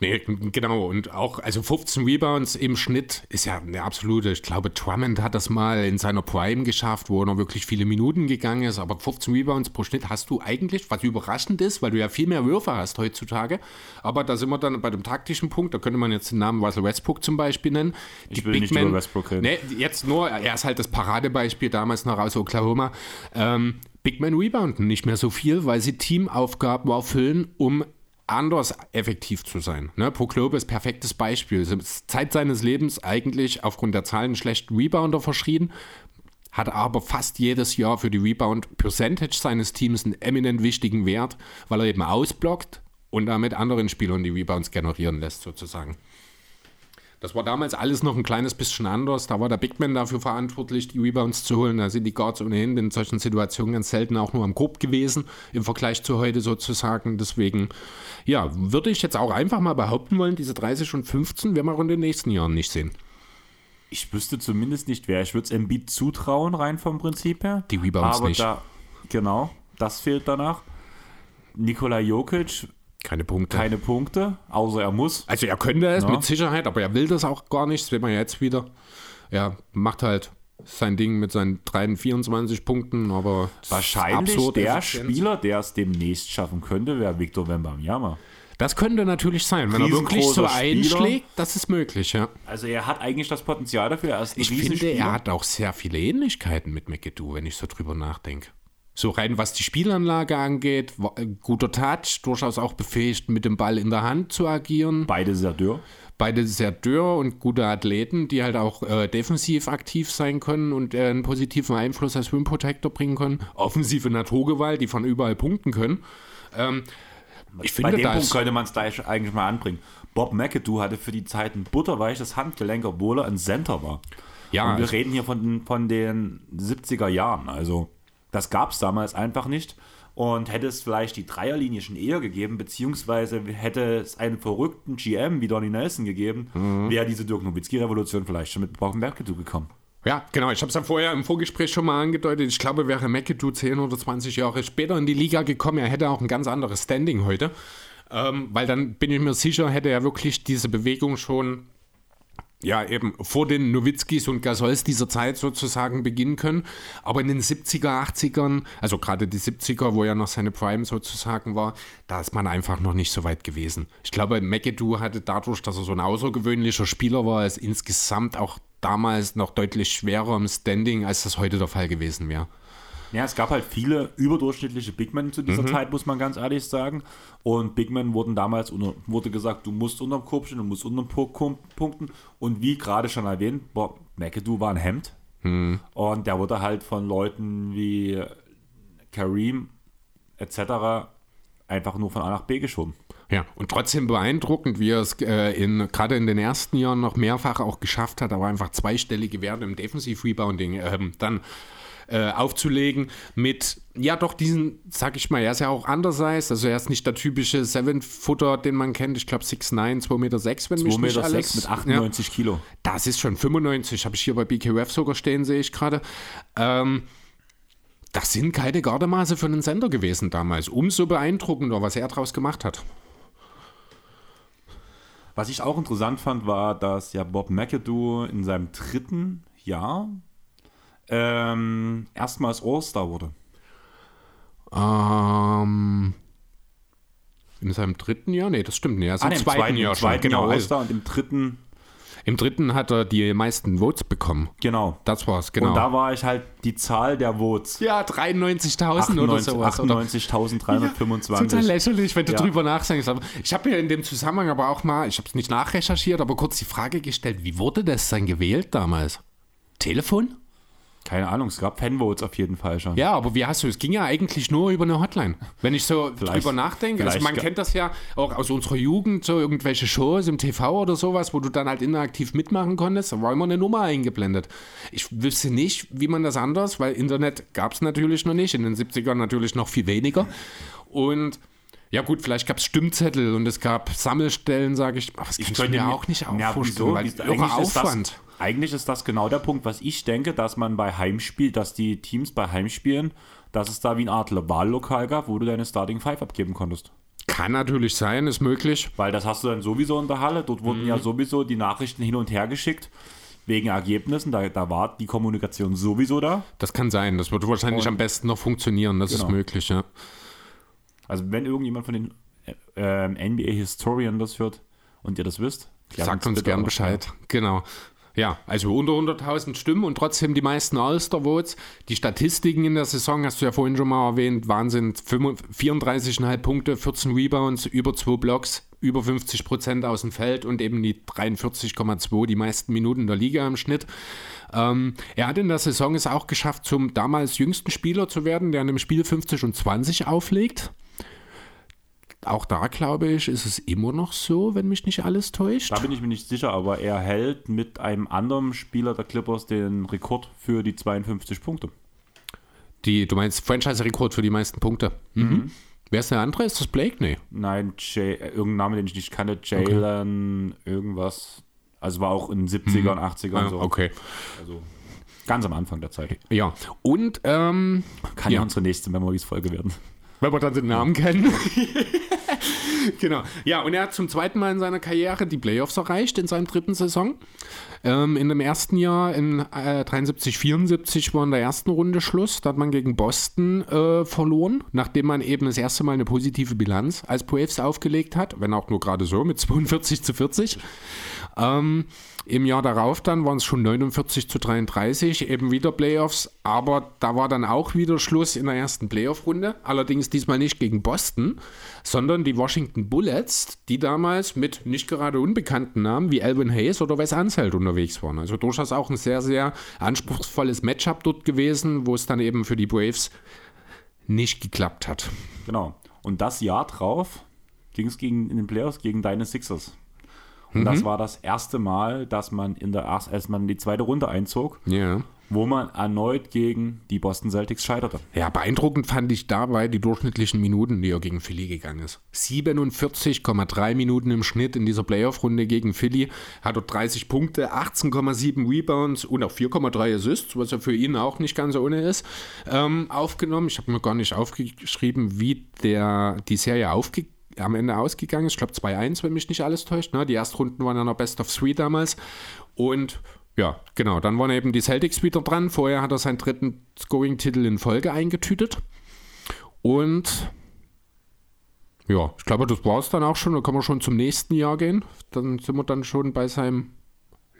Nee, genau. Und auch, also 15 Rebounds im Schnitt ist ja eine absolute. Ich glaube, Drummond hat das mal in seiner Prime geschafft, wo er noch wirklich viele Minuten gegangen ist. Aber 15 Rebounds pro Schnitt hast du eigentlich, was überraschend ist, weil du ja viel mehr Würfe hast heutzutage. Aber da sind wir dann bei dem taktischen Punkt. Da könnte man jetzt den Namen Russell Westbrook zum Beispiel nennen. Ich will nicht über Westbrook reden. Nee, jetzt nur, er ist halt das Paradebeispiel damals noch aus Oklahoma. Ähm, Big Man rebounden nicht mehr so viel, weil sie Teamaufgaben erfüllen, um anders effektiv zu sein. Ne? Proklope ist perfektes Beispiel. Zeit seines Lebens eigentlich aufgrund der Zahlen schlechten Rebounder verschrien, hat aber fast jedes Jahr für die Rebound-Percentage seines Teams einen eminent wichtigen Wert, weil er eben ausblockt und damit anderen Spielern die Rebounds generieren lässt, sozusagen. Das war damals alles noch ein kleines bisschen anders. Da war der Big Man dafür verantwortlich, die Rebounds zu holen. Da sind die Guards ohnehin in solchen Situationen ganz selten auch nur am Korb gewesen, im Vergleich zu heute sozusagen. Deswegen, ja, würde ich jetzt auch einfach mal behaupten wollen, diese 30 und 15 werden wir in den nächsten Jahren nicht sehen. Ich wüsste zumindest nicht, wer. Ich würde es Embiid zutrauen, rein vom Prinzip her. Die Rebounds aber nicht. Da, genau, das fehlt danach. Nikola Jokic keine Punkte. Keine Punkte, außer er muss. Also er könnte es ja. mit Sicherheit, aber er will das auch gar nicht. Das sehen wir jetzt wieder. Er macht halt sein Ding mit seinen 3, 24 Punkten, aber wahrscheinlich der Spieler, der es demnächst schaffen könnte, wäre Victor Wembanyama. Das könnte natürlich sein, wenn er wirklich so einschlägt, das ist möglich, ja. Also er hat eigentlich das Potenzial dafür. Er ich finde, er hat auch sehr viele Ähnlichkeiten mit McAdoo, wenn ich so drüber nachdenke. So rein, was die Spielanlage angeht, guter Touch, durchaus auch befähigt, mit dem Ball in der Hand zu agieren. Beide sehr dürr. Beide sehr dürr und gute Athleten, die halt auch äh, defensiv aktiv sein können und äh, einen positiven Einfluss als Rim Protector bringen können. Offensive Naturgewalt, die von überall punkten können. Ähm, ich finde, Bei dem Punkt könnte man es gleich eigentlich mal anbringen. Bob McAdoo hatte für die Zeit ein butterweiches Handgelenk, obwohl er ein Center war. Ja, und wir reden hier von, von den 70er Jahren, also das gab es damals einfach nicht. Und hätte es vielleicht die Dreierlinie schon eher gegeben, beziehungsweise hätte es einen verrückten GM wie Donny Nelson gegeben, mhm. wäre diese Dirk Nowitzki-Revolution vielleicht schon mit Brocken McAdoo gekommen. Ja, genau. Ich habe es ja vorher im Vorgespräch schon mal angedeutet. Ich glaube, wäre McAdoo 10 oder 20 Jahre später in die Liga gekommen, er hätte auch ein ganz anderes Standing heute. Ähm, weil dann bin ich mir sicher, hätte er wirklich diese Bewegung schon ja, eben vor den Nowitzkis und Gasols dieser Zeit sozusagen beginnen können. Aber in den 70er, 80ern, also gerade die 70er, wo ja noch seine Prime sozusagen war, da ist man einfach noch nicht so weit gewesen. Ich glaube, McAdoo hatte dadurch, dass er so ein außergewöhnlicher Spieler war, es insgesamt auch damals noch deutlich schwerer im Standing, als das heute der Fall gewesen wäre. Ja, es gab halt viele überdurchschnittliche Big Men zu dieser mhm. Zeit, muss man ganz ehrlich sagen. Und Big Men wurden damals, wurde gesagt, du musst unterm Korb stehen, du musst unterm Korb punkten. Und wie gerade schon erwähnt, Bob McAdoo war ein Hemd. Mhm. Und der wurde halt von Leuten wie Kareem etc. einfach nur von A nach B geschoben. Ja, und trotzdem beeindruckend, wie er es äh, in, gerade in den ersten Jahren noch mehrfach auch geschafft hat, aber einfach zweistellige Werte im Defensiv-Rebounding ähm, dann äh, aufzulegen mit, ja doch diesen, sag ich mal, er ist ja auch andererseits, also er ist nicht der typische Seven-Footer, den man kennt, ich glaube 6'9, 2,6 Meter, sechs, wenn 2 mich Meter nicht alles... mit 98 ja, Kilo. Das ist schon 95, habe ich hier bei BKWF sogar stehen, sehe ich gerade. Ähm, das sind keine Gardemaße für einen Sender gewesen damals. Umso beeindruckender, was er daraus gemacht hat. Was ich auch interessant fand, war, dass ja Bob McAdoo in seinem dritten Jahr ähm, erstmals All-Star wurde? Ähm, in seinem dritten Jahr? Nee, das stimmt nicht. Also ah, im zweiten, zweiten Jahr schon. Genau, Jahr All-Star und im dritten. Im dritten hat er die meisten Votes bekommen. Genau. Das war's, genau. Und da war ich halt die Zahl der Votes. Ja, 93.000 oder sowas. 98.325. Ja, total lächerlich, wenn du ja. drüber nachdenkst. Ich habe mir in dem Zusammenhang aber auch mal, ich habe es nicht nachrecherchiert, aber kurz die Frage gestellt, wie wurde das dann gewählt damals? Telefon? Keine Ahnung, es gab Fanvotes auf jeden Fall schon. Ja, aber wie hast du, es ging ja eigentlich nur über eine Hotline. Wenn ich so Vielleicht- drüber nachdenke, also man kennt das ja auch aus unserer Jugend, so irgendwelche Shows im TV oder sowas, wo du dann halt interaktiv mitmachen konntest, da war immer eine Nummer eingeblendet. Ich wüsste nicht, wie man das anders, weil Internet gab es natürlich noch nicht, in den 70ern natürlich noch viel weniger. Und ja gut, vielleicht gab es Stimmzettel und es gab Sammelstellen, sage ich. Ach, das ich, mir auch nicht auch Ja, vorstellen, wieso? weil Wieso? irre Eigentlich ist, das, Aufwand. Eigentlich ist das genau der Punkt, was ich denke, dass man bei Heimspiel, dass die Teams bei Heimspielen, dass es da wie eine Art Wahllokal gab, wo du deine Starting Five abgeben konntest. Kann natürlich sein, ist möglich. Weil das hast du dann sowieso in der Halle. Dort wurden Mhm. ja sowieso die Nachrichten hin und her geschickt wegen Ergebnissen. Da, da war die Kommunikation sowieso da. Das kann sein. Das wird wahrscheinlich Und- am besten noch funktionieren. Das ist Genau. möglich, ja. Also wenn irgendjemand von den äh, NBA-Historien das hört und ihr das wisst, Sagt uns gern. Bescheid. Genau. Ja, also unter 100.000 Stimmen und trotzdem die meisten All-Star-Votes. Die Statistiken in der Saison, hast du ja vorhin schon mal erwähnt, Wahnsinn. 34,5 Punkte, 14 Rebounds, über 2 Blocks, über 50 Prozent aus dem Feld und eben die 43,2, die meisten Minuten der Liga im Schnitt. Ähm, er hat in der Saison es auch geschafft, zum damals jüngsten Spieler zu werden, der in einem Spiel 50 und 20 auflegt. Auch da glaube ich, ist es immer noch so, wenn mich nicht alles täuscht. Da bin ich mir nicht sicher, aber er hält mit einem anderen Spieler der Clippers den Rekord für die 52 Punkte. Die, du meinst Franchise-Rekord für die meisten Punkte. Mhm. Wer ist der andere? Ist das Blake? Nee. Nein, Jay, äh, irgendein Name, den ich nicht kannte, Jalen, irgendwas. Also war auch in den 70ern, 80ern Ah, so. okay. Also ganz am Anfang der Zeit. Ja. Und, ähm, Kann ja, Ja. unsere nächste Memories-Folge werden. wenn wir dann den Namen kennen. (laughs) (laughs) genau. Ja, und er hat zum zweiten Mal in seiner Karriere die Playoffs erreicht in seinem dritten Saison. Ähm, in dem ersten Jahr, in äh, 73, 74, war in der ersten Runde Schluss. Da hat man gegen Boston äh, verloren, nachdem man eben das erste Mal eine positive Bilanz als Braves aufgelegt hat, wenn auch nur gerade so, mit 42 zu 40. Ähm, Im Jahr darauf dann waren es schon 49 zu 33, eben wieder Playoffs, aber da war dann auch wieder Schluss in der ersten Playoff-Runde. Allerdings diesmal nicht gegen Boston, sondern die Washington Bullets, die damals mit nicht gerade unbekannten Namen wie Alvin Hayes oder Wes Anseld unterwegs waren. Also durchaus auch ein sehr, sehr anspruchsvolles Matchup dort gewesen, wo es dann eben für die Braves nicht geklappt hat. Genau. Und das Jahr drauf ging es gegen, in den Playoffs gegen deine Sixers. Und Mhm. das war das erste Mal, dass man in der erst, als man in die zweite Runde einzog, Ja. wo man erneut gegen die Boston Celtics scheiterte. Ja, beeindruckend fand ich dabei die durchschnittlichen Minuten, die er gegen Philly gegangen ist. 47,3 Minuten im Schnitt in dieser Playoff-Runde gegen Philly. Hat dort 30 Punkte, 18,7 Rebounds und auch 4,3 Assists, was ja für ihn auch nicht ganz ohne ist, ähm, aufgenommen. Ich habe mir gar nicht aufgeschrieben, wie der, die Serie aufge am Ende ausgegangen ist. Ich glaube 2-1, wenn mich nicht alles täuscht. Ne? Die Erstrunden waren ja noch Best of Three damals. Und ja, genau. Dann waren eben die Celtics wieder dran. Vorher hat er seinen dritten Scoring-Titel in Folge eingetütet. Und ja, ich glaube, das war es dann auch schon. Da können wir schon zum nächsten Jahr gehen. Dann sind wir dann schon bei seinem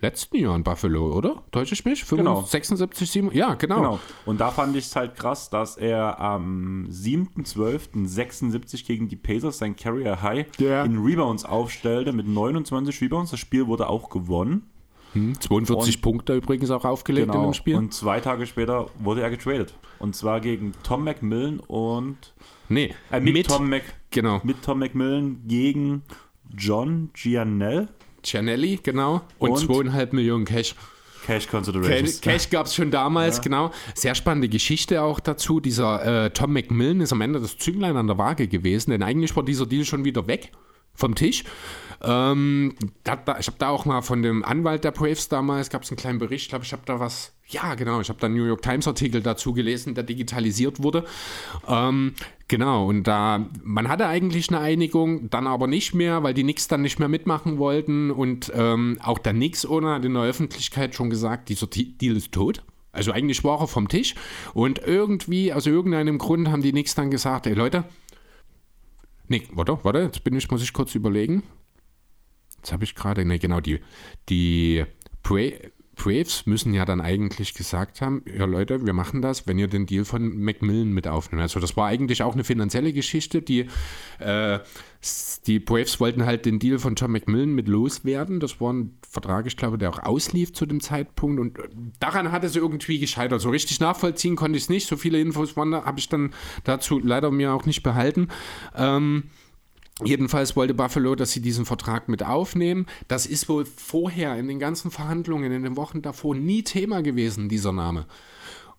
letzten Jahr in Buffalo, oder? Täusche ich mich? Genau. 76, 7? Ja, genau. Genau. Und da fand ich es halt krass, dass er am 7.12.76 gegen die Pacers sein Carrier High Ja. in Rebounds aufstellte mit 29 Rebounds. Das Spiel wurde auch gewonnen. Hm, 42 Punkte übrigens auch aufgelegt in dem Spiel. Und zwei Tage später wurde er getradet. Und zwar gegen Tom McMillan und nee, äh, mit, mit, Tom Mc, genau. mit Tom McMillan gegen John Gianell. Gianelli, genau. Und, Und? zweieinhalb Millionen Cash. Cash Cash, Considerations. Cash gab es schon damals, genau. Sehr spannende Geschichte auch dazu. Dieser äh, Tom McMillan ist am Ende das Zünglein an der Waage gewesen, denn eigentlich war dieser Deal schon wieder weg vom Tisch. Ähm, da, ich habe da auch mal von dem Anwalt der Braves damals, gab es einen kleinen Bericht, ich glaube, ich habe da was, ja genau, ich habe da einen New York Times Artikel dazu gelesen, der digitalisiert wurde. Ähm, genau, und da, man hatte eigentlich eine Einigung, dann aber nicht mehr, weil die Knicks dann nicht mehr mitmachen wollten und ähm, auch der Knicks-Owner hat in der Öffentlichkeit schon gesagt, dieser Deal ist tot. Also eigentlich war er vom Tisch und irgendwie, aus irgendeinem Grund haben die Knicks dann gesagt, ey Leute, Nee, warte, warte, jetzt bin ich, muss ich kurz überlegen. Jetzt habe ich gerade, ne, genau, die, die Bra Braves müssen ja dann eigentlich gesagt haben, ja Leute, wir machen das, wenn ihr den Deal von Macmillan mit aufnimmt. Also das war eigentlich auch eine finanzielle Geschichte, die äh, die Braves wollten halt den Deal von John McMillan mit loswerden. Das war ein Vertrag, ich glaube, der auch auslief zu dem Zeitpunkt. Und daran hat es irgendwie gescheitert. So richtig nachvollziehen konnte ich es nicht. So viele Infos habe ich dann dazu leider mir auch nicht behalten. Ähm, Jedenfalls wollte Buffalo, dass sie diesen Vertrag mit aufnehmen. Das ist wohl vorher in den ganzen Verhandlungen, in den Wochen davor nie Thema gewesen, dieser Name.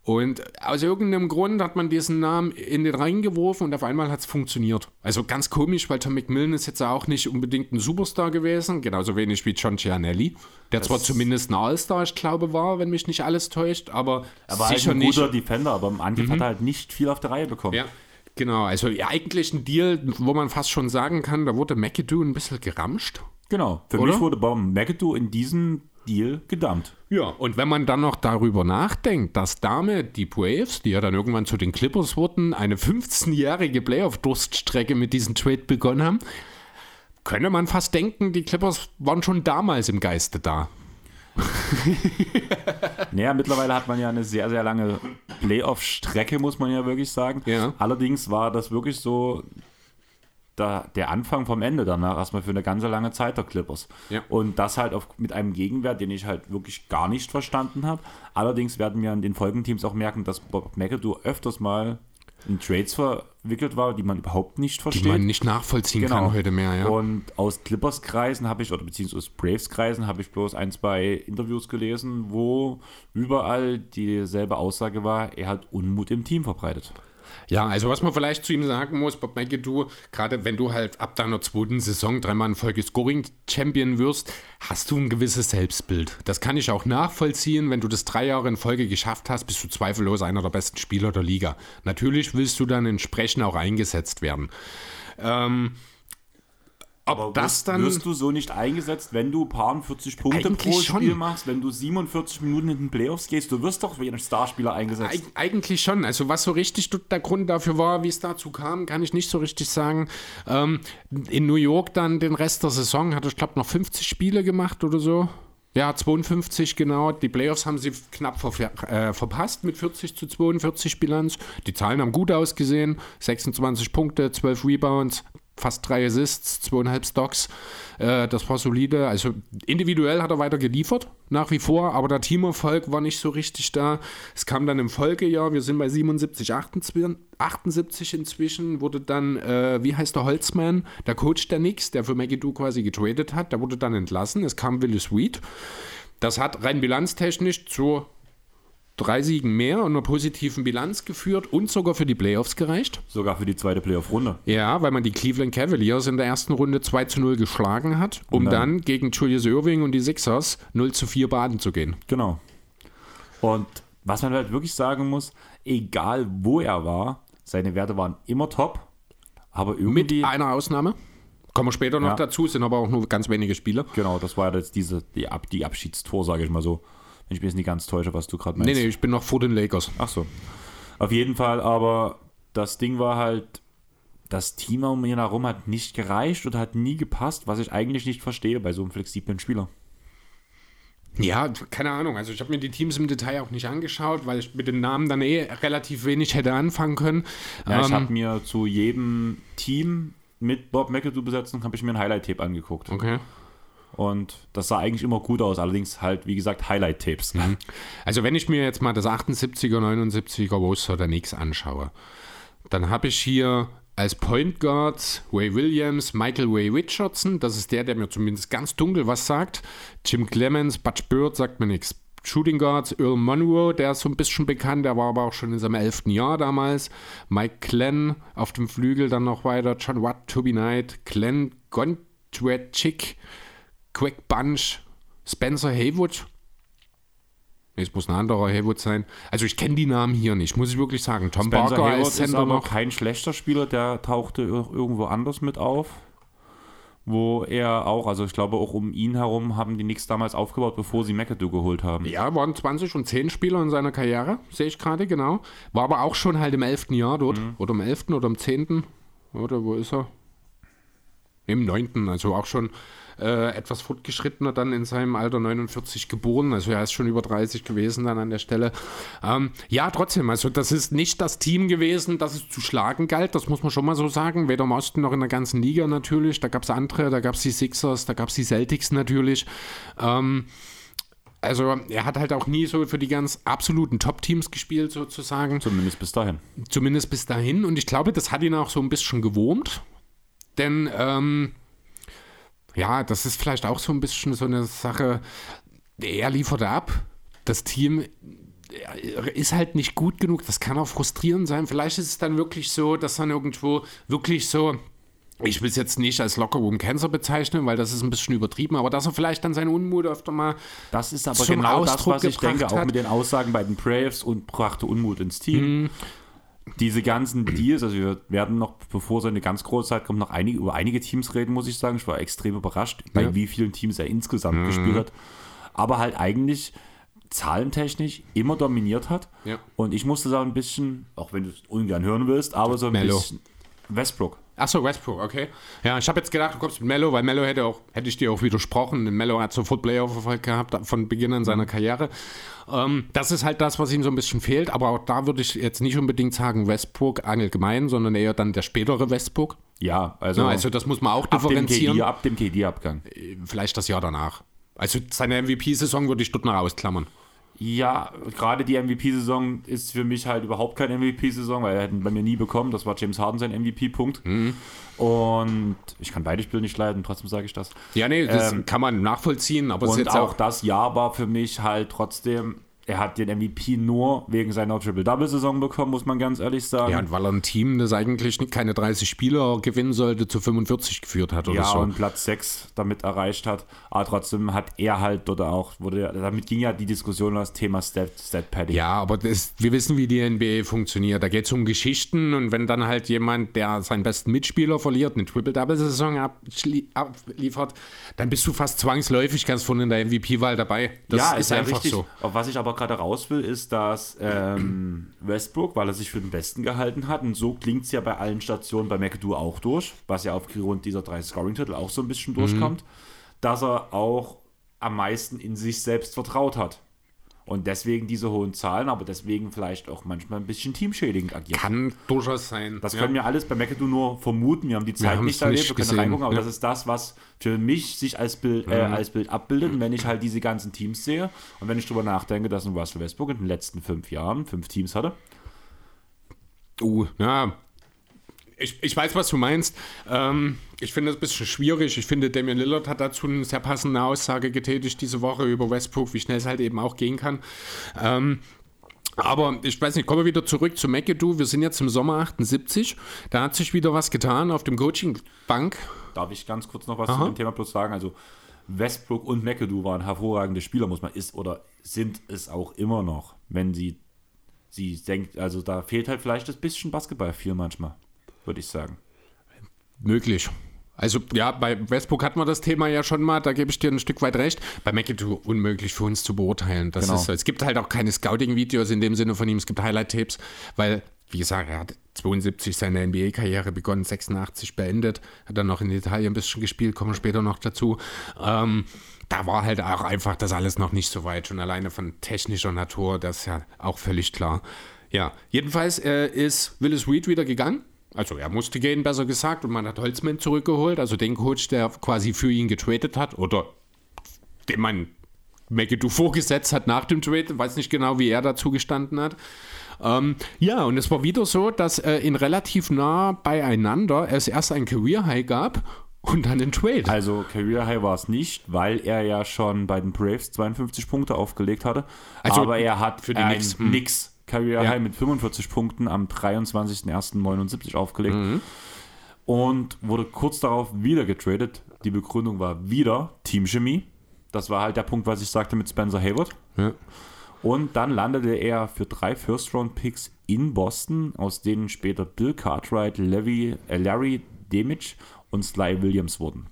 Und aus irgendeinem Grund hat man diesen Namen in den Rhein geworfen und auf einmal hat es funktioniert. Also ganz komisch, weil Tom McMillan ist jetzt auch nicht unbedingt ein Superstar gewesen, genauso wenig wie John Gianelli, der das zwar zumindest ein All-Star, ich glaube, war, wenn mich nicht alles täuscht, aber er war sicher halt ein guter nicht. Defender, aber im Angriff mhm. hat er halt nicht viel auf der Reihe bekommen. Ja. Genau, also ja, eigentlich ein Deal, wo man fast schon sagen kann, da wurde McAdoo ein bisschen geramscht. Genau, für Oder? mich wurde Bob McAdoo in diesem Deal gedammt. Ja, und wenn man dann noch darüber nachdenkt, dass damit die Braves, die ja dann irgendwann zu den Clippers wurden, eine 15-jährige Playoff-Durststrecke mit diesem Trade begonnen haben, könnte man fast denken, die Clippers waren schon damals im Geiste da. (laughs) naja, mittlerweile hat man ja eine sehr, sehr lange Playoff-Strecke, muss man ja wirklich sagen. Ja. Allerdings war das wirklich so da, der Anfang vom Ende danach erstmal für eine ganze lange Zeit der Clippers. Ja. Und das halt auf, mit einem Gegenwert, den ich halt wirklich gar nicht verstanden habe. Allerdings werden wir in den Folgenteams auch merken, dass Bob McAdoo öfters mal in Trades verwickelt war, die man überhaupt nicht versteht. Die man nicht nachvollziehen genau. kann heute mehr, ja. Und aus Clippers-Kreisen habe ich, oder beziehungsweise aus Braves-Kreisen habe ich bloß ein, zwei Interviews gelesen, wo überall dieselbe Aussage war, er hat Unmut im Team verbreitet. Ja, also was man vielleicht zu ihm sagen muss, Bob McAdoo, gerade wenn du halt ab deiner zweiten Saison dreimal in Folge Scoring-Champion wirst, hast du ein gewisses Selbstbild. Das kann ich auch nachvollziehen. Wenn du das drei Jahre in Folge geschafft hast, bist du zweifellos einer der besten Spieler der Liga. Natürlich willst du dann entsprechend auch eingesetzt werden. Ähm, aber das dann wirst du so nicht eingesetzt, wenn du paar 40 Punkte pro Spiel schon. machst, wenn du 47 Minuten in den Playoffs gehst, du wirst doch wie ein Starspieler eingesetzt. Eig eigentlich schon. Also was so richtig der Grund dafür war, wie es dazu kam, kann ich nicht so richtig sagen. Ähm, in New York dann den Rest der Saison hat er, ich glaube, noch 50 Spiele gemacht oder so. Ja, 52 genau. Die Playoffs haben sie knapp ver äh, verpasst mit 40 zu 42 Bilanz. Die Zahlen haben gut ausgesehen. 26 Punkte, 12 Rebounds, fast drei Assists, zweieinhalb Stocks. Äh, das war solide. Also individuell hat er weiter geliefert, nach wie vor, aber der Teamerfolg war nicht so richtig da. Es kam dann im Folgejahr, wir sind bei 77, 78 inzwischen, wurde dann, äh, wie heißt der Holzmann, der Coach der Knicks, der für Maggie quasi getradet hat, der wurde dann entlassen. Es kam Willis Reed. Das hat rein bilanztechnisch zur drei Siegen mehr und einer positiven Bilanz geführt und sogar für die Playoffs gereicht. Sogar für die zweite Playoff-Runde. Ja, weil man die Cleveland Cavaliers in der ersten Runde 2 zu 0 geschlagen hat, um dann, dann gegen Julius Irving und die Sixers 0 zu 4 baden zu gehen. Genau. Und was man halt wirklich sagen muss, egal wo er war, seine Werte waren immer top. Aber irgendwie. Mit einer Ausnahme. Kommen wir später noch ja. dazu, sind aber auch nur ganz wenige Spieler. Genau, das war jetzt diese, die, Ab die Abschiedstor, sage ich mal so. Wenn ich mir jetzt nicht ganz täusche, was du gerade meinst. Nee, nee, ich bin noch vor den Lakers. Ach so. Auf jeden Fall, aber das Ding war halt, das Team um ihn herum hat nicht gereicht und hat nie gepasst, was ich eigentlich nicht verstehe bei so einem flexiblen Spieler. Ja, keine Ahnung. Also ich habe mir die Teams im Detail auch nicht angeschaut, weil ich mit den Namen dann eh relativ wenig hätte anfangen können. Ja, ähm, ich habe mir zu jedem Team mit Bob McAdoo besetzen, habe ich mir ein Highlight-Tape angeguckt. Okay. Und das sah eigentlich immer gut aus, allerdings halt, wie gesagt, Highlight-Tapes. Mhm. Also wenn ich mir jetzt mal das 78er, 79er Roster der Knicks anschaue, dann habe ich hier als Point Guards Ray Williams, Michael Ray Richardson, das ist der, der mir zumindest ganz dunkel was sagt. Jim Clemens, Butch Bird sagt mir nichts. Shooting Guards, Earl Monroe, der ist so ein bisschen bekannt, der war aber auch schon in seinem elften Jahr damals. Mike Glenn auf dem Flügel dann noch weiter, John Watt, Toby Knight, Glenn Gondredchick, Quick Bunch, Spencer Haywood. Es muss ein anderer Haywood sein. Also ich kenne die Namen hier nicht, muss ich wirklich sagen. Tom Spencer Barker Haywood als Center ist aber noch. kein schlechter Spieler, der tauchte irgendwo anders mit auf. Wo er auch, also ich glaube auch um ihn herum haben die Knicks damals aufgebaut, bevor sie McAdoo geholt haben. Ja, waren 20 und 10 Spieler in seiner Karriere, sehe ich gerade, genau. War aber auch schon halt im 11. Jahr dort. Mhm. Oder im 11. oder im 10. Oder wo ist er? im neunten, also auch schon äh, etwas fortgeschrittener dann in seinem Alter 49 geboren, also er ist schon über 30 gewesen dann an der Stelle. Ähm, ja, trotzdem, also das ist nicht das Team gewesen, das es zu schlagen galt, das muss man schon mal so sagen, weder im Osten noch in der ganzen Liga natürlich, da gab es andere, da gab es die Sixers, da gab es die Celtics natürlich. Ähm, also er hat halt auch nie so für die ganz absoluten Top-Teams gespielt, sozusagen. Zumindest bis dahin. Zumindest bis dahin. Und ich glaube, das hat ihn auch so ein bisschen gewurmt. Denn, ähm, ja, das ist vielleicht auch so ein bisschen so eine Sache, er liefert ab. Das Team ist halt nicht gut genug. Das kann auch frustrierend sein. Vielleicht ist es dann wirklich so, dass dann irgendwo wirklich so ich will es jetzt nicht als Lockerroom Cancer bezeichnen, weil das ist ein bisschen übertrieben, aber dass er vielleicht dann seinen Unmut öfter mal. Das ist aber genau Ausdruck das, was ich denke, hat. auch mit den Aussagen bei den Braves und brachte Unmut ins Team. Mhm. Diese ganzen Deals, also wir werden noch, bevor so eine ganz große Zeit kommt, noch einige, über einige Teams reden, muss ich sagen. Ich war extrem überrascht, ja. bei wie vielen Teams er insgesamt mhm. gespielt hat. Aber halt eigentlich zahlentechnisch immer dominiert hat. Ja. Und ich musste sagen, ein bisschen, auch wenn du es ungern hören willst, aber so ein Mellow. bisschen Westbrook. Achso, Westbrook, okay. Ja, ich habe jetzt gedacht, du kommst mit Mello, weil Mello hätte auch, hätte ich dir auch widersprochen, denn Mello hat sofort Playoff-Erfolg gehabt von Beginn an seiner Karriere. Ähm, das ist halt das, was ihm so ein bisschen fehlt, aber auch da würde ich jetzt nicht unbedingt sagen Westbrook allgemein, sondern eher dann der spätere Westbrook. Ja, also, ja, also das muss man auch differenzieren. Ab dem KD-Abgang. Äh, vielleicht das Jahr danach. Also seine MVP-Saison würde ich dort noch ausklammern. Ja, gerade die MVP-Saison ist für mich halt überhaupt keine MVP-Saison, weil er hätten bei mir nie bekommen. Das war James Harden sein MVP-Punkt. Mhm. Und ich kann beide Spiele nicht leiden, trotzdem sage ich das. Ja, nee, das ähm, kann man nachvollziehen, aber und auch, auch das Jahr war für mich halt trotzdem er hat den MVP nur wegen seiner Triple-Double-Saison bekommen, muss man ganz ehrlich sagen. Ja, und weil er ein Team, das eigentlich keine 30 Spieler gewinnen sollte, zu 45 geführt hat oder ja, so. Ja, und Platz 6 damit erreicht hat. Aber trotzdem hat er halt dort auch, wurde, damit ging ja die Diskussion um das Thema Stat, Stat Padding. Ja, aber das, wir wissen, wie die NBA funktioniert. Da geht es um Geschichten und wenn dann halt jemand, der seinen besten Mitspieler verliert, eine Triple-Double-Saison abliefert, dann bist du fast zwangsläufig ganz vorne in der MVP-Wahl dabei. Das ja, ist, ist einfach richtig. so. Was ich aber gerade raus will, ist, dass ähm, (clears throat) Westbrook, weil er sich für den Besten gehalten hat, und so klingt es ja bei allen Stationen bei McAdoo auch durch, was ja aufgrund dieser drei Scoring-Titel auch so ein bisschen durchkommt, mhm. dass er auch am meisten in sich selbst vertraut hat. Und deswegen diese hohen Zahlen, aber deswegen vielleicht auch manchmal ein bisschen teamschädigend agiert. Kann durchaus sein. Das ja. können wir alles bei McAdoo nur vermuten. Wir haben die Zeit nicht erlebt, wir können reingucken, aber ja. das ist das, was für mich sich als Bild, äh, als Bild abbildet. Und wenn ich halt diese ganzen Teams sehe und wenn ich darüber nachdenke, dass ein Russell Westbrook in den letzten fünf Jahren fünf Teams hatte. Uh, ja, ich, ich weiß, was du meinst. Ähm, ich finde es ein bisschen schwierig. Ich finde, Damian Lillard hat dazu eine sehr passende Aussage getätigt diese Woche über Westbrook, wie schnell es halt eben auch gehen kann. Ähm, aber ich weiß nicht, kommen wir wieder zurück zu McAdoo. Wir sind jetzt im Sommer 78. Da hat sich wieder was getan auf dem Coaching-Bank. Darf ich ganz kurz noch was Aha. zu dem Thema plus sagen? Also Westbrook und McAdoo waren hervorragende Spieler, muss man ist oder sind es auch immer noch, wenn sie sie denkt, also da fehlt halt vielleicht ein bisschen Basketball viel manchmal würde ich sagen. Möglich. Also ja, bei Westbrook hatten wir das Thema ja schon mal, da gebe ich dir ein Stück weit recht. Bei McAdoo unmöglich für uns zu beurteilen. Das genau. ist, es gibt halt auch keine Scouting-Videos in dem Sinne von ihm, es gibt Highlight-Tapes, weil, wie gesagt, er hat 72 seine NBA-Karriere begonnen, 86 beendet, hat dann noch in Italien ein bisschen gespielt, kommen wir später noch dazu. Ähm, da war halt auch einfach das alles noch nicht so weit, schon alleine von technischer Natur, das ist ja auch völlig klar. Ja, jedenfalls äh, ist Willis Reed wieder gegangen also er musste gehen, besser gesagt, und man hat Holzmann zurückgeholt, also den Coach, der quasi für ihn getradet hat oder den man McAdoo vorgesetzt hat nach dem Trade, weiß nicht genau, wie er dazu gestanden hat. Ähm, ja, und es war wieder so, dass äh, in relativ nah beieinander es erst ein Career High gab und dann den Trade. Also Career High war es nicht, weil er ja schon bei den Braves 52 Punkte aufgelegt hatte. Also aber er hat für die Knicks, Career High mit 45 Punkten am 23.01.79 aufgelegt. Mhm. Und wurde kurz darauf wieder getradet. Die Begründung war wieder Teamchemie. Das war halt der Punkt, was ich sagte mit Spencer Hayward. Ja. Und dann landete er für drei First-Round-Picks in Boston, aus denen später Bill Cartwright, Larry, äh Larry Demich und Sly Williams wurden.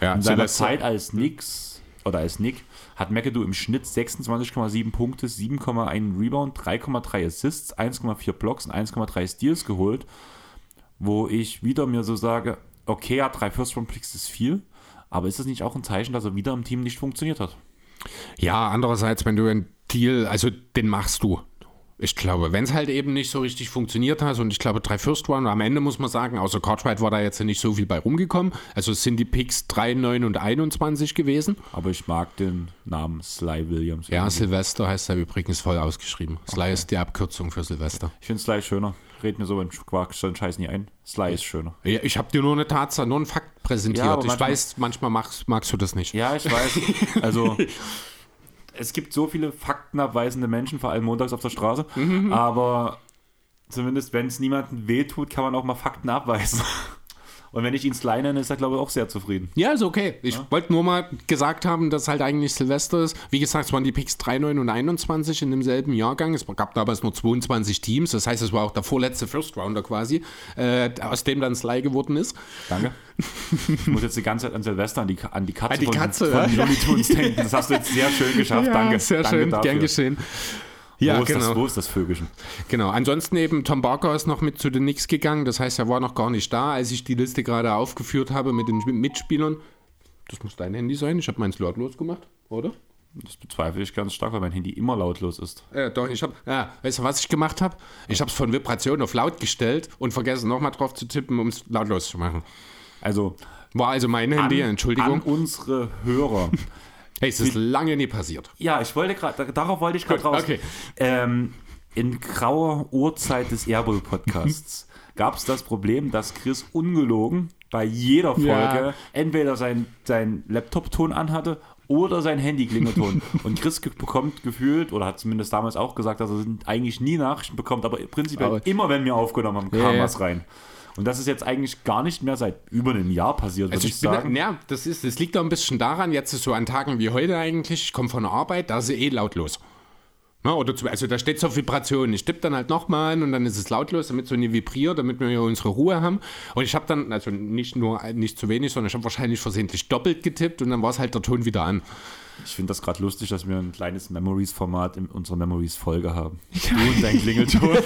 Ja, in seiner Zeit als Knicks oder als Nick hat McAdoo im Schnitt 26,7 Punkte, 7,1 Rebound, 3,3 Assists, 1,4 Blocks und 1,3 Steals geholt, wo ich wieder mir so sage, okay, ja, drei First-Round-Picks ist viel, aber ist das nicht auch ein Zeichen, dass er wieder im Team nicht funktioniert hat? Ja, andererseits, wenn du einen Deal, also den machst du. Ich glaube, wenn es halt eben nicht so richtig funktioniert hat und ich glaube, drei First Round, am Ende muss man sagen, außer Cartwright war da jetzt nicht so viel bei rumgekommen. Also es sind die Picks 3, 9 und 21 gewesen. Aber ich mag den Namen Sly Williams. Ja, irgendwie. Silvester heißt er übrigens voll ausgeschrieben. Sly okay. ist die Abkürzung für Silvester. Ich finde Sly schöner. Red mir so einen Quark, einen Scheiß nie ein. Sly ist schöner. Ja, ich habe dir nur eine Tatsache, nur einen Fakt präsentiert. Ja, ich manchmal, weiß, manchmal magst, magst du das nicht. Ja, ich weiß. (laughs) Also es gibt so viele faktenabweisende Menschen, vor allem montags auf der Straße, mhm. aber zumindest wenn es niemandem wehtut, kann man auch mal Fakten abweisen. Und wenn ich ihn Sly nenne, ist er, glaube ich, auch sehr zufrieden. Ja, ist okay. Ich ja? wollte nur mal gesagt haben, dass halt eigentlich Silvester ist. Wie gesagt, es waren die Picks 3, 9 und 21 in demselben Jahrgang. Es gab damals nur 22 Teams. Das heißt, es war auch der vorletzte First Rounder quasi, äh, aus dem dann Sly geworden ist. Danke. Ich muss jetzt die ganze Zeit an Silvester, an die, an die Katze, an die Katze von, von Looney Tunes denken. Das hast du jetzt sehr schön geschafft. (laughs) Ja, Danke. Sehr Danke schön. Dafür. Gern geschehen. Ja, wo, ist genau. das, wo ist das Vögelchen? Genau. Ansonsten eben Tom Barker ist noch mit zu den Knicks gegangen. Das heißt, er war noch gar nicht da, als ich die Liste gerade aufgeführt habe mit den Mitspielern. Das muss dein Handy sein. Ich habe meins lautlos gemacht, oder? Das bezweifle ich ganz stark, weil mein Handy immer lautlos ist. Ja, doch, ich habe, ja, weißt du, was ich gemacht habe? Ich habe es von Vibration auf laut gestellt und vergessen, nochmal drauf zu tippen, um es lautlos zu machen. Also. War also mein Handy, an, Entschuldigung. An unsere Hörer. (laughs) Hey, es ist Wie, lange nie passiert. Ja, ich wollte gerade, darauf wollte ich gerade raus. Okay. Ähm, in grauer Urzeit des Airbull Podcasts (laughs) gab es das Problem, dass Chris ungelogen bei jeder Folge ja. entweder sein, sein Laptop-Ton anhatte oder sein Handy-Klingelton. (laughs) Und Chris bekommt gefühlt, oder hat zumindest damals auch gesagt, dass er eigentlich nie Nachrichten bekommt, aber prinzipiell aber immer, wenn wir aufgenommen haben, kam ja, was rein. Und das ist jetzt eigentlich gar nicht mehr seit über einem Jahr passiert, also ich, ich sagen. Ja, das, ist, das liegt auch ein bisschen daran, jetzt so an Tagen wie heute eigentlich, ich komme von der Arbeit, da ist es eh lautlos. Na, oder zu, also da steht so Vibration. Ich tippe dann halt nochmal an und dann ist es lautlos, damit so nie vibriert, damit wir ja unsere Ruhe haben. Und ich habe dann, also nicht nur nicht zu wenig, sondern ich habe wahrscheinlich versehentlich doppelt getippt und dann war es halt der Ton wieder an. Ich finde das gerade lustig, dass wir ein kleines Memories-Format in unserer Memories-Folge haben. (laughs) Ja. Du und dein Klingelton.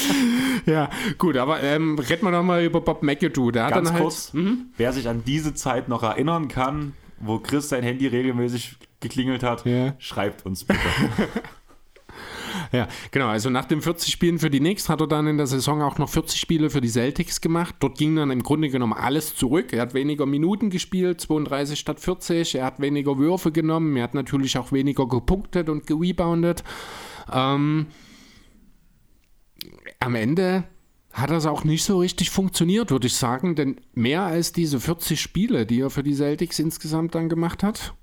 (laughs) ja, gut, aber ähm, reden wir nochmal über Bob McAdoo. Der hat Ganz halt, kurz, mhm. wer sich an diese Zeit noch erinnern kann, wo Chris sein Handy regelmäßig geklingelt hat, ja. schreibt uns bitte. (laughs) (laughs) Ja, genau. Also nach den 40 Spielen für die Knicks hat er dann in der Saison auch noch 40 Spiele für die Celtics gemacht. Dort ging dann im Grunde genommen alles zurück. Er hat weniger Minuten gespielt, 32 statt 40. Er hat weniger Würfe genommen. Er hat natürlich auch weniger gepunktet und gereboundet. Ähm, am Ende hat das auch nicht so richtig funktioniert, würde ich sagen, denn mehr als diese 40 Spiele, die er für die Celtics insgesamt dann gemacht hat,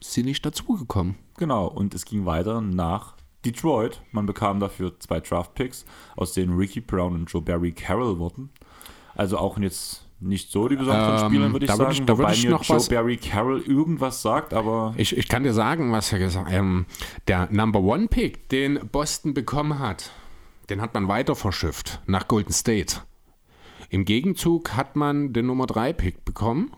sind nicht dazugekommen. Genau, und es ging weiter nach Detroit. Man bekam dafür zwei Draft-Picks, aus denen Ricky Brown und Joe Barry Carroll wurden. Also auch jetzt nicht so die besonderen ähm, Spieler, würde ich sagen. Ich, da würde ich noch Joe was, Barry Carroll irgendwas sagt, aber. Ich, ich kann dir sagen, was er gesagt hat. Ähm, der Number One Pick, den Boston bekommen hat, den hat man weiter verschifft nach Golden State. Im Gegenzug hat man den Nummer 3 Pick bekommen.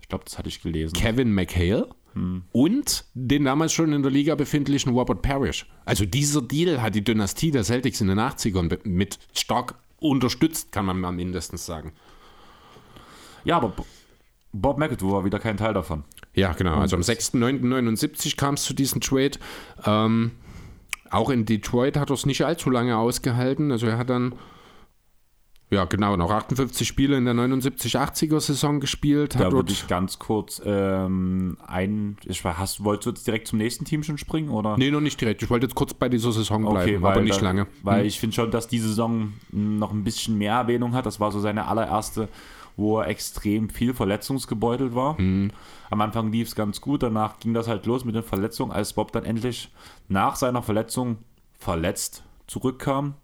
Ich glaube, das hatte ich gelesen. Kevin McHale. Hm. Und den damals schon in der Liga befindlichen Robert Parrish. Also dieser Deal hat die Dynastie der Celtics in den 80ern mit stark unterstützt, kann man mindestens sagen. Ja, aber Bob McAdoo war wieder kein Teil davon. Ja, genau. Also am 6.9.79 kam es zu diesem Trade. Ähm, auch in Detroit hat er es nicht allzu lange ausgehalten. Also er hat dann ja, genau, noch 58 Spiele in der 79-80er-Saison gespielt. da würde ich ganz kurz ähm, ein. Ich war, hast, wolltest du jetzt direkt zum nächsten Team schon springen? Oder? Nee, noch nicht direkt. Ich wollte jetzt kurz bei dieser Saison bleiben, okay, aber nicht da, lange. Weil hm. ich finde schon, dass die Saison noch ein bisschen mehr Erwähnung hat. Das war so seine allererste, wo er extrem viel verletzungsgebeutelt war. Hm. Am Anfang lief es ganz gut, danach ging das halt los mit den Verletzungen, als Bob dann endlich nach seiner Verletzung verletzt zurückkam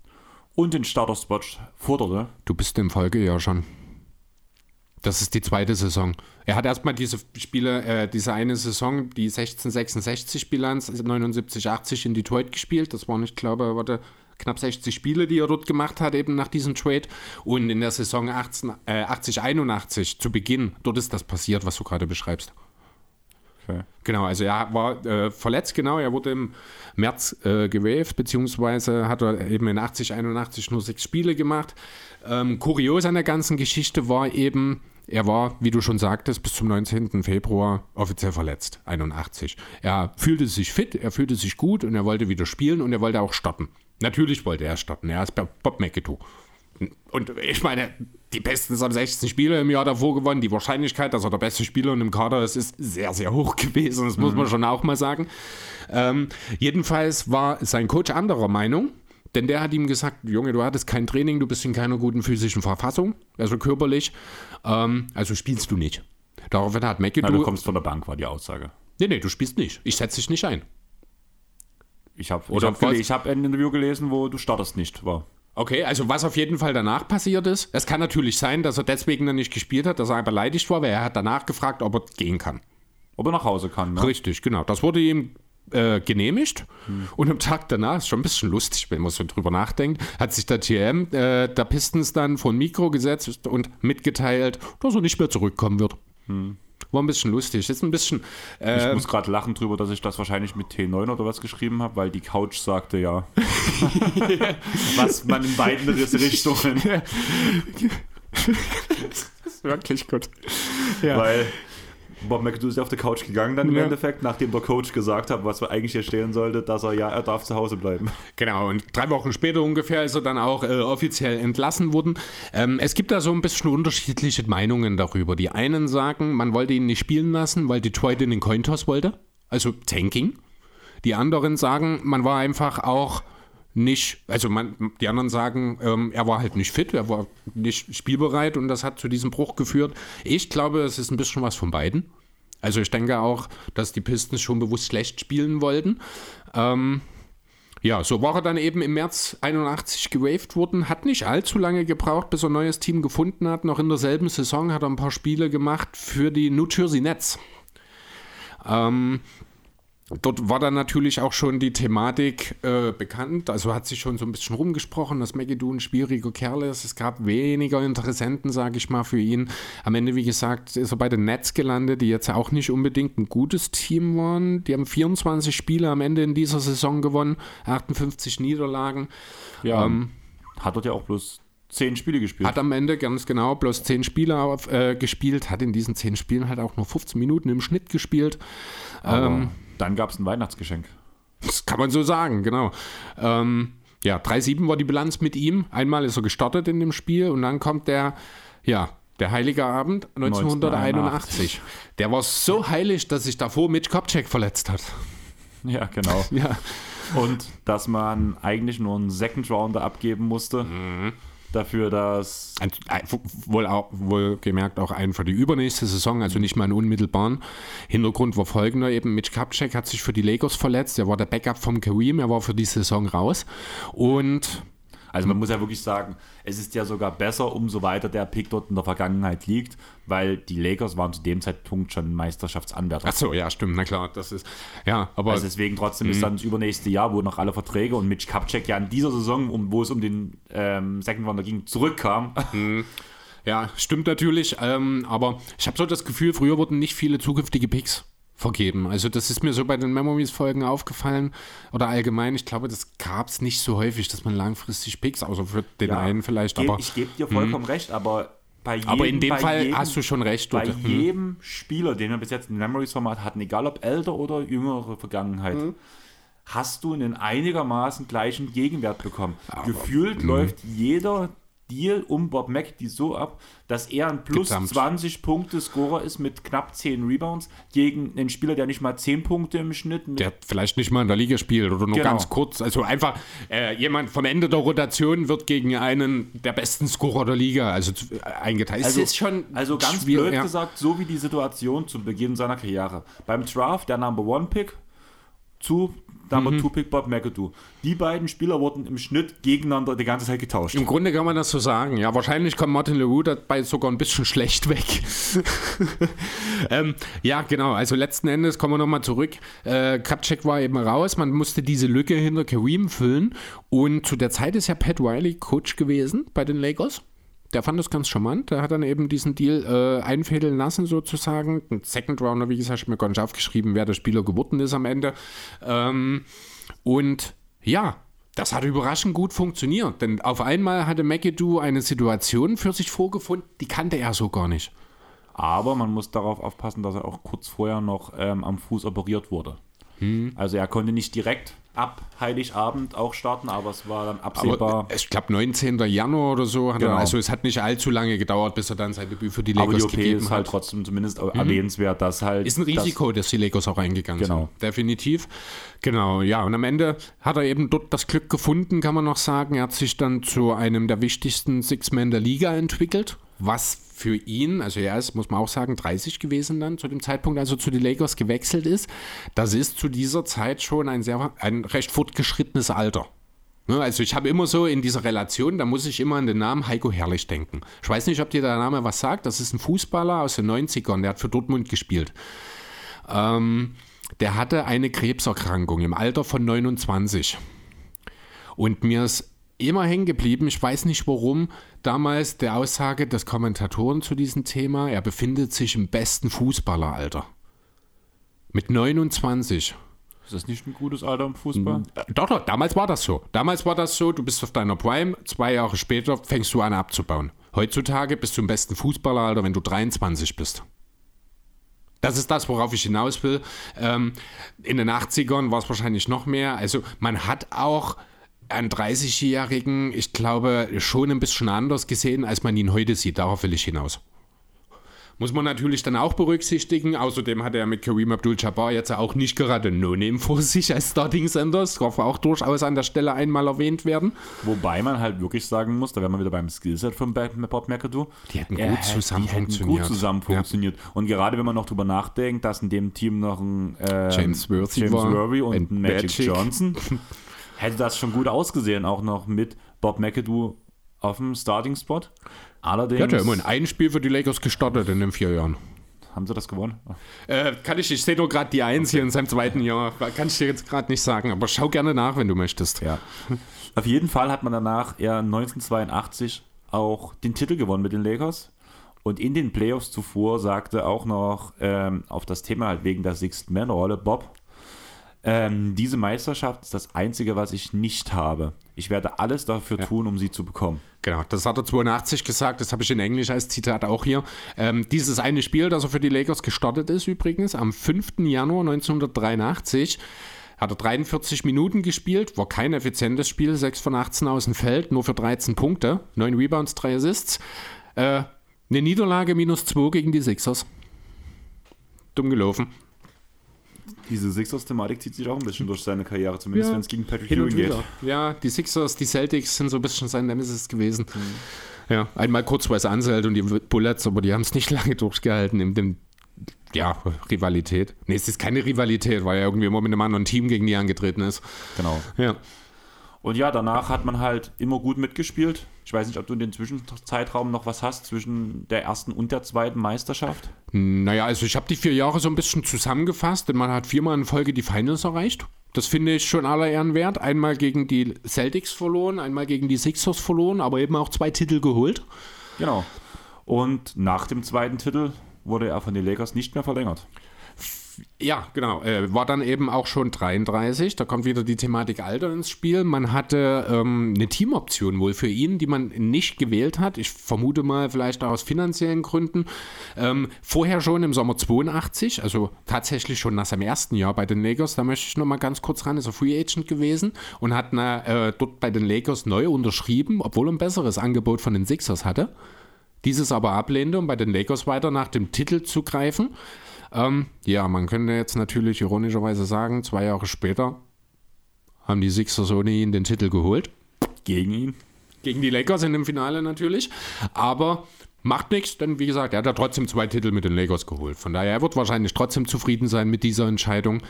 und den Starter-Spot forderte. Du bist im Folgejahr schon. Das ist die zweite Saison. Er hat erstmal diese Spiele, äh, diese eine Saison, die 16-66-Bilanz, 79-80 in Detroit gespielt. Das waren, ich glaube, warte, knapp 60 Spiele, die er dort gemacht hat, eben nach diesem Trade. Und in der Saison 18, äh, 80-81 zu Beginn, dort ist das passiert, was du gerade beschreibst. Genau, also er war äh, verletzt, genau, er wurde im März äh, gewaved, beziehungsweise hat er eben in 80, 81 nur sechs Spiele gemacht. Ähm, kurios an der ganzen Geschichte war eben, er war, wie du schon sagtest, bis zum 19. Februar offiziell verletzt, 81. Er fühlte sich fit, er fühlte sich gut und er wollte wieder spielen und er wollte auch starten. Natürlich wollte er starten, er ist Bob McAdoo. Und ich meine, die Pistons haben 16 Spiele im Jahr davor gewonnen. Die Wahrscheinlichkeit, dass er der beste Spieler in dem Kader ist, ist sehr, sehr hoch (laughs) gewesen. Das muss man schon auch mal sagen. Ähm, jedenfalls war sein Coach anderer Meinung. Denn der hat ihm gesagt, Junge, du hattest kein Training, du bist in keiner guten physischen Verfassung, also körperlich, ähm, also spielst du nicht. Daraufhin hat McAdoo... Ja, du kommst von der Bank, war die Aussage. Nee, nee, du spielst nicht. Ich setze dich nicht ein. Ich habe hab, ich hab ein Interview gelesen, wo du startest nicht, war. Okay, also was auf jeden Fall danach passiert ist, es kann natürlich sein, dass er deswegen dann nicht gespielt hat, dass er beleidigt war, weil er hat danach gefragt, ob er gehen kann. Ob er nach Hause kann, ne? Richtig, genau. Das wurde ihm äh, genehmigt und am Tag danach, ist schon ein bisschen lustig, wenn man so drüber nachdenkt, hat sich der GM äh, der Pistons dann vor ein Mikro gesetzt und mitgeteilt, dass er nicht mehr zurückkommen wird. War ein bisschen lustig. Ist ein bisschen. Ich Äh, muss gerade lachen drüber, dass ich das wahrscheinlich mit T9 oder was geschrieben habe, weil die Couch sagte ja. (laughs) was man in beiden Richtungen. (laughs) wirklich gut. Weil Bob McAdoo ist ja auf die Couch gegangen dann im Ja. Endeffekt, nachdem der Coach gesagt hat, was wir eigentlich hier stehen sollte, dass er ja, er darf zu Hause bleiben. Genau, und drei Wochen später ungefähr ist er dann auch äh, offiziell entlassen worden. Ähm, es gibt da so ein bisschen unterschiedliche Meinungen darüber. Die einen sagen, man wollte ihn nicht spielen lassen, weil Detroit in den Cointoss wollte, also Tanking. Die anderen sagen, man war einfach auch nicht, also man, die anderen sagen, ähm, er war halt nicht fit, er war nicht spielbereit und das hat zu diesem Bruch geführt. Ich glaube, es ist ein bisschen was von beiden. Also ich denke auch, dass die Pistons schon bewusst schlecht spielen wollten. Ähm, ja, so war er dann eben im März 81 gewaved worden, hat nicht allzu lange gebraucht, bis er ein neues Team gefunden hat. Noch in derselben Saison hat er ein paar Spiele gemacht für die New Jersey Nets. Ähm, dort war dann natürlich auch schon die Thematik äh, bekannt, also hat sich schon so ein bisschen rumgesprochen, dass McAdoo ein schwieriger Kerl ist. Es gab weniger Interessenten, sage ich mal, für ihn. Am Ende, wie gesagt, ist er bei den Nets gelandet, die jetzt auch nicht unbedingt ein gutes Team waren. Die haben 24 Spiele am Ende in dieser Saison gewonnen, 58 Niederlagen. Ja. Ähm, Hat dort ja auch bloß zehn Spiele gespielt. Hat am Ende ganz genau bloß 10 Spiele äh, gespielt, hat in diesen 10 Spielen halt auch nur 15 Minuten im Schnitt gespielt. Ähm, dann gab es ein Weihnachtsgeschenk. Das kann man so sagen, genau. Ähm, ja, 3-7 war die Bilanz mit ihm. Einmal ist er gestartet in dem Spiel und dann kommt der, ja, der Heilige Abend 1981. Der war so heilig, dass sich davor Mitch Kopczak verletzt hat. Ja, genau. (laughs) Ja, Und dass man eigentlich nur einen Second Rounder abgeben musste. Mhm. Dafür, dass. ein, ein, wohl, auch, wohl gemerkt auch einen für die übernächste Saison, also nicht mal einen unmittelbaren. Hintergrund war folgender: eben Mitch Kupchak hat sich für die Lakers verletzt. Er war der Backup vom Kareem, er war für die Saison raus. Und Also man muss ja wirklich sagen, es ist ja sogar besser, umso weiter der Pick dort in der Vergangenheit liegt, weil die Lakers waren zu dem Zeitpunkt schon Meisterschaftsanwärter. ach so, ja, stimmt, na klar, das ist ja, aber Also deswegen trotzdem Mhm. ist dann das übernächste Jahr, wo noch alle Verträge und Mitch Kupchak ja in dieser Saison, um, wo es um den ähm, Second Rounder ging, zurückkam. Ja, stimmt natürlich, ähm, aber ich habe so das Gefühl, früher wurden nicht viele zukünftige Picks vergeben. Also das ist mir so bei den Memories-Folgen aufgefallen oder allgemein, ich glaube, das gab es nicht so häufig, dass man langfristig Picks, außer für den Ja, einen vielleicht, aber, ich gebe dir vollkommen recht, aber bei jedem, aber in dem Fall jedem, hast du schon recht. bei oder? Hm. jedem Spieler, den wir bis jetzt im Memories-Format hatten, egal ob älter oder jüngere Vergangenheit, Hm. hast du einen einigermaßen gleichen Gegenwert bekommen. Gefühlt läuft jeder Deal um Bob McAdoo so ab, dass er ein plus Gesamt. 20 Punkte Scorer ist mit knapp 10 Rebounds gegen einen Spieler, der nicht mal 10 Punkte im Schnitt der vielleicht nicht mal in der Liga spielt oder nur Genau. ganz kurz. Also einfach äh, jemand vom Ende der Rotation wird gegen einen der besten Scorer der Liga also äh, eingeteilt. Also, es ist schon also ganz schwierig, blöd ja. gesagt, so wie die Situation zu Beginn seiner Karriere. Beim Draft der Number One Pick zu Number Mhm. Pick Bob McAdoo. Die beiden Spieler wurden im Schnitt gegeneinander die ganze Zeit getauscht. Im Grunde kann man das so sagen. Ja, wahrscheinlich kommt Martin LeRoux dabei sogar ein bisschen schlecht weg. (laughs) ähm, ja, genau. Also letzten Endes kommen wir nochmal zurück. Äh, Kapchek war eben raus. Man musste diese Lücke hinter Kareem füllen. Und zu der Zeit ist ja Pat Riley Coach gewesen bei den Lakers. Der fand das ganz charmant. Der hat dann eben diesen Deal äh, einfädeln lassen, sozusagen. Ein Second Rounder, wie gesagt, ich habe mir gar nicht aufgeschrieben, wer der Spieler geworden ist am Ende. Ähm, und ja, das hat überraschend gut funktioniert. Denn auf einmal hatte McAdoo eine Situation für sich vorgefunden, die kannte er so gar nicht. Aber man muss darauf aufpassen, dass er auch kurz vorher noch ähm, am Fuß operiert wurde. Hm. Also er konnte nicht direkt ab Heiligabend auch starten, aber es war dann absehbar. Aber ich glaube 19. Januar oder so. Genau. Er, also es hat nicht allzu lange gedauert, bis er dann sein Debüt für die Lakers aber die OP gegeben ist halt trotzdem zumindest mhm. erwähnenswert, dass halt... Ist ein Risiko, dass die Lakers auch eingegangen genau. sind. Definitiv. Genau, ja. Und am Ende hat er eben dort das Glück gefunden, kann man noch sagen. Er hat sich dann zu einem der wichtigsten Six-Men der Liga entwickelt was für ihn, also er ist, muss man auch sagen, 30 gewesen dann zu dem Zeitpunkt, als er zu den Lakers gewechselt ist. Das ist zu dieser Zeit schon ein sehr, ein recht fortgeschrittenes Alter. Ne, also ich habe immer so in dieser Relation, da muss ich immer an den Namen Heiko Herrlich denken. Ich weiß nicht, ob dir der Name was sagt. Das ist ein Fußballer aus den 90ern, der hat für Dortmund gespielt. Ähm, der hatte eine Krebserkrankung im Alter von 29. Und mir ist immer hängen geblieben. Ich weiß nicht warum. Damals der Aussage des Kommentatoren zu diesem Thema, er befindet sich im besten Fußballeralter. Mit 29. Ist das nicht ein gutes Alter im Fußball? Äh, doch, doch, damals war das so. Damals war das so, du bist auf deiner Prime, zwei Jahre später fängst du an abzubauen. Heutzutage bist du im besten Fußballeralter, wenn du 23 bist. Das ist das, worauf ich hinaus will. Ähm, in den 80ern war es wahrscheinlich noch mehr. Also man hat auch einen 30-Jährigen, ich glaube, schon ein bisschen anders gesehen, als man ihn heute sieht. Darauf will ich hinaus. Muss man natürlich dann auch berücksichtigen. Außerdem hat er mit Kareem Abdul-Jabbar jetzt auch nicht gerade No-Name vor sich als Starting Center. Das darf auch durchaus an der Stelle einmal erwähnt werden. Wobei man halt wirklich sagen muss, da wären wir wieder beim Skillset von Bob McAdoo. Die hätten gut zusammen funktioniert. gut zusammen funktioniert. Ja. Und gerade wenn man noch drüber nachdenkt, dass in dem Team noch ein äh, James Worthy, James Worthy und ein Magic, Magic Johnson (laughs) hätte das schon gut ausgesehen, auch noch mit Bob McAdoo auf dem Starting-Spot. Allerdings. Er hat ja immerhin ein Spiel für die Lakers gestartet in den vier Jahren. Haben sie das gewonnen? Äh, kann ich, ich sehe nur gerade die Eins okay. hier in seinem zweiten Jahr. Kann ich dir jetzt gerade nicht sagen, aber schau gerne nach, wenn du möchtest. Ja. Auf jeden Fall hat man danach ja 1982 auch den Titel gewonnen mit den Lakers. Und in den Playoffs zuvor sagte auch noch ähm, auf das Thema halt wegen der Sixth Man Rolle Bob, ähm, diese Meisterschaft ist das Einzige, was ich nicht habe. Ich werde alles dafür ja. tun, um sie zu bekommen. Genau, das hat er 82 gesagt, das habe ich in Englisch als Zitat auch hier. Ähm, dieses eine Spiel, das er für die Lakers gestartet ist übrigens, am 5. Januar 1983, hat er 43 Minuten gespielt, war kein effizientes Spiel, 6 von 18 aus dem Feld, nur für 13 Punkte, 9 Rebounds, 3 Assists. Äh, eine Niederlage minus 2 gegen die Sixers. Dumm gelaufen diese Sixers-Thematik zieht sich auch ein bisschen durch seine Karriere, zumindest ja, wenn es gegen Patrick Ewing geht. Ja, die Sixers, die Celtics sind so ein bisschen sein Nemesis gewesen. Mhm. Ja, einmal kurz Wes Anselt und die Bullets, aber die haben es nicht (laughs) lange durchgehalten in dem ja, Rivalität. Nee, es ist keine Rivalität, weil er irgendwie immer mit einem anderen Team gegen die angetreten ist. Genau. Ja. Und ja, danach hat man halt immer gut mitgespielt. Ich weiß nicht, ob du in den Zwischenzeitraum noch was hast zwischen der ersten und der zweiten Meisterschaft. Naja, also ich habe die vier Jahre so ein bisschen zusammengefasst, denn man hat viermal in Folge die Finals erreicht. Das finde ich schon aller Ehren wert. Einmal gegen die Celtics verloren, einmal gegen die Sixers verloren, aber eben auch zwei Titel geholt. Genau. Und nach dem zweiten Titel wurde er von den Lakers nicht mehr verlängert. Ja, genau. Äh, war dann eben auch schon 33. Da kommt wieder die Thematik Alter ins Spiel. Man hatte ähm, eine Teamoption wohl für ihn, die man nicht gewählt hat. Ich vermute mal vielleicht auch aus finanziellen Gründen. Ähm, vorher schon im Sommer 82, also tatsächlich schon nach seinem ersten Jahr bei den Lakers, da möchte ich noch mal ganz kurz ran, ist er Free Agent gewesen und hat äh, dort bei den Lakers neu unterschrieben, obwohl er ein besseres Angebot von den Sixers hatte. Dieses aber ablehnte, um bei den Lakers weiter nach dem Titel zu greifen. Ähm, ja, man könnte jetzt natürlich ironischerweise sagen, zwei Jahre später haben die Sixers ohne ihn den Titel geholt. Gegen ihn. Gegen die Lakers in dem Finale natürlich. Aber macht nichts, denn wie gesagt, er hat ja trotzdem zwei Titel mit den Lakers geholt. Von daher, er wird wahrscheinlich trotzdem zufrieden sein mit dieser Entscheidung.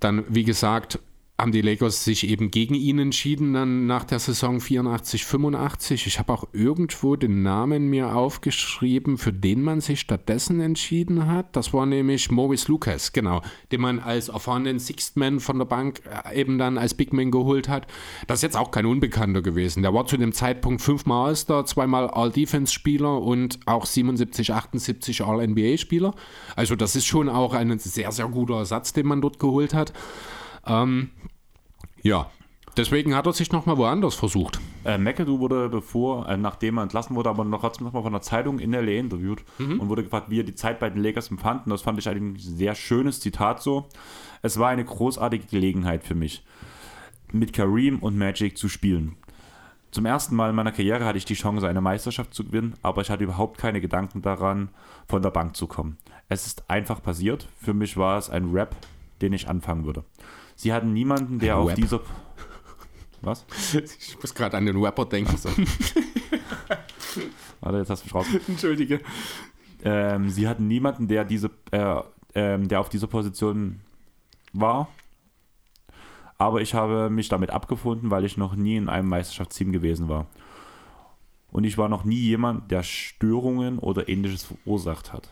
Dann, wie gesagt, haben die Lakers sich eben gegen ihn entschieden, dann nach der Saison 84, 85. Ich habe auch irgendwo den Namen mir aufgeschrieben, für den man sich stattdessen entschieden hat. Das war nämlich Maurice Lucas, genau, den man als erfahrenen Sixth Man von der Bank äh, eben dann als Big Man geholt hat. Das ist jetzt auch kein Unbekannter gewesen. Der war zu dem Zeitpunkt fünfmal All-Star, zweimal All-Defense-Spieler und auch 77, 78 All-NBA-Spieler. Also das ist schon auch ein sehr, sehr guter Ersatz, den man dort geholt hat. Ähm, ja, deswegen hat er sich nochmal woanders versucht. Äh, McAdoo wurde, bevor, äh, nachdem er entlassen wurde, aber noch trotzdem nochmal von der Zeitung in LA interviewt mhm. und wurde gefragt, wie er die Zeit bei den Lakers empfand. Und das fand ich ein sehr schönes Zitat so. Es war eine großartige Gelegenheit für mich, mit Kareem und Magic zu spielen. Zum ersten Mal in meiner Karriere hatte ich die Chance, eine Meisterschaft zu gewinnen, aber ich hatte überhaupt keine Gedanken daran, von der Bank zu kommen. Es ist einfach passiert. Für mich war es ein Rap, den ich anfangen würde. Sie hatten niemanden, der auf dieser. Was? (laughs) Ich muss gerade an den Rapper denken. So. (laughs) Warte, jetzt hast du mich raus. Entschuldige. Ähm, sie hatten niemanden, der diese, äh, ähm, der auf dieser Position war. Aber ich habe mich damit abgefunden, weil ich noch nie in einem Meisterschaftsteam gewesen war. Und ich war noch nie jemand, der Störungen oder ähnliches verursacht hat.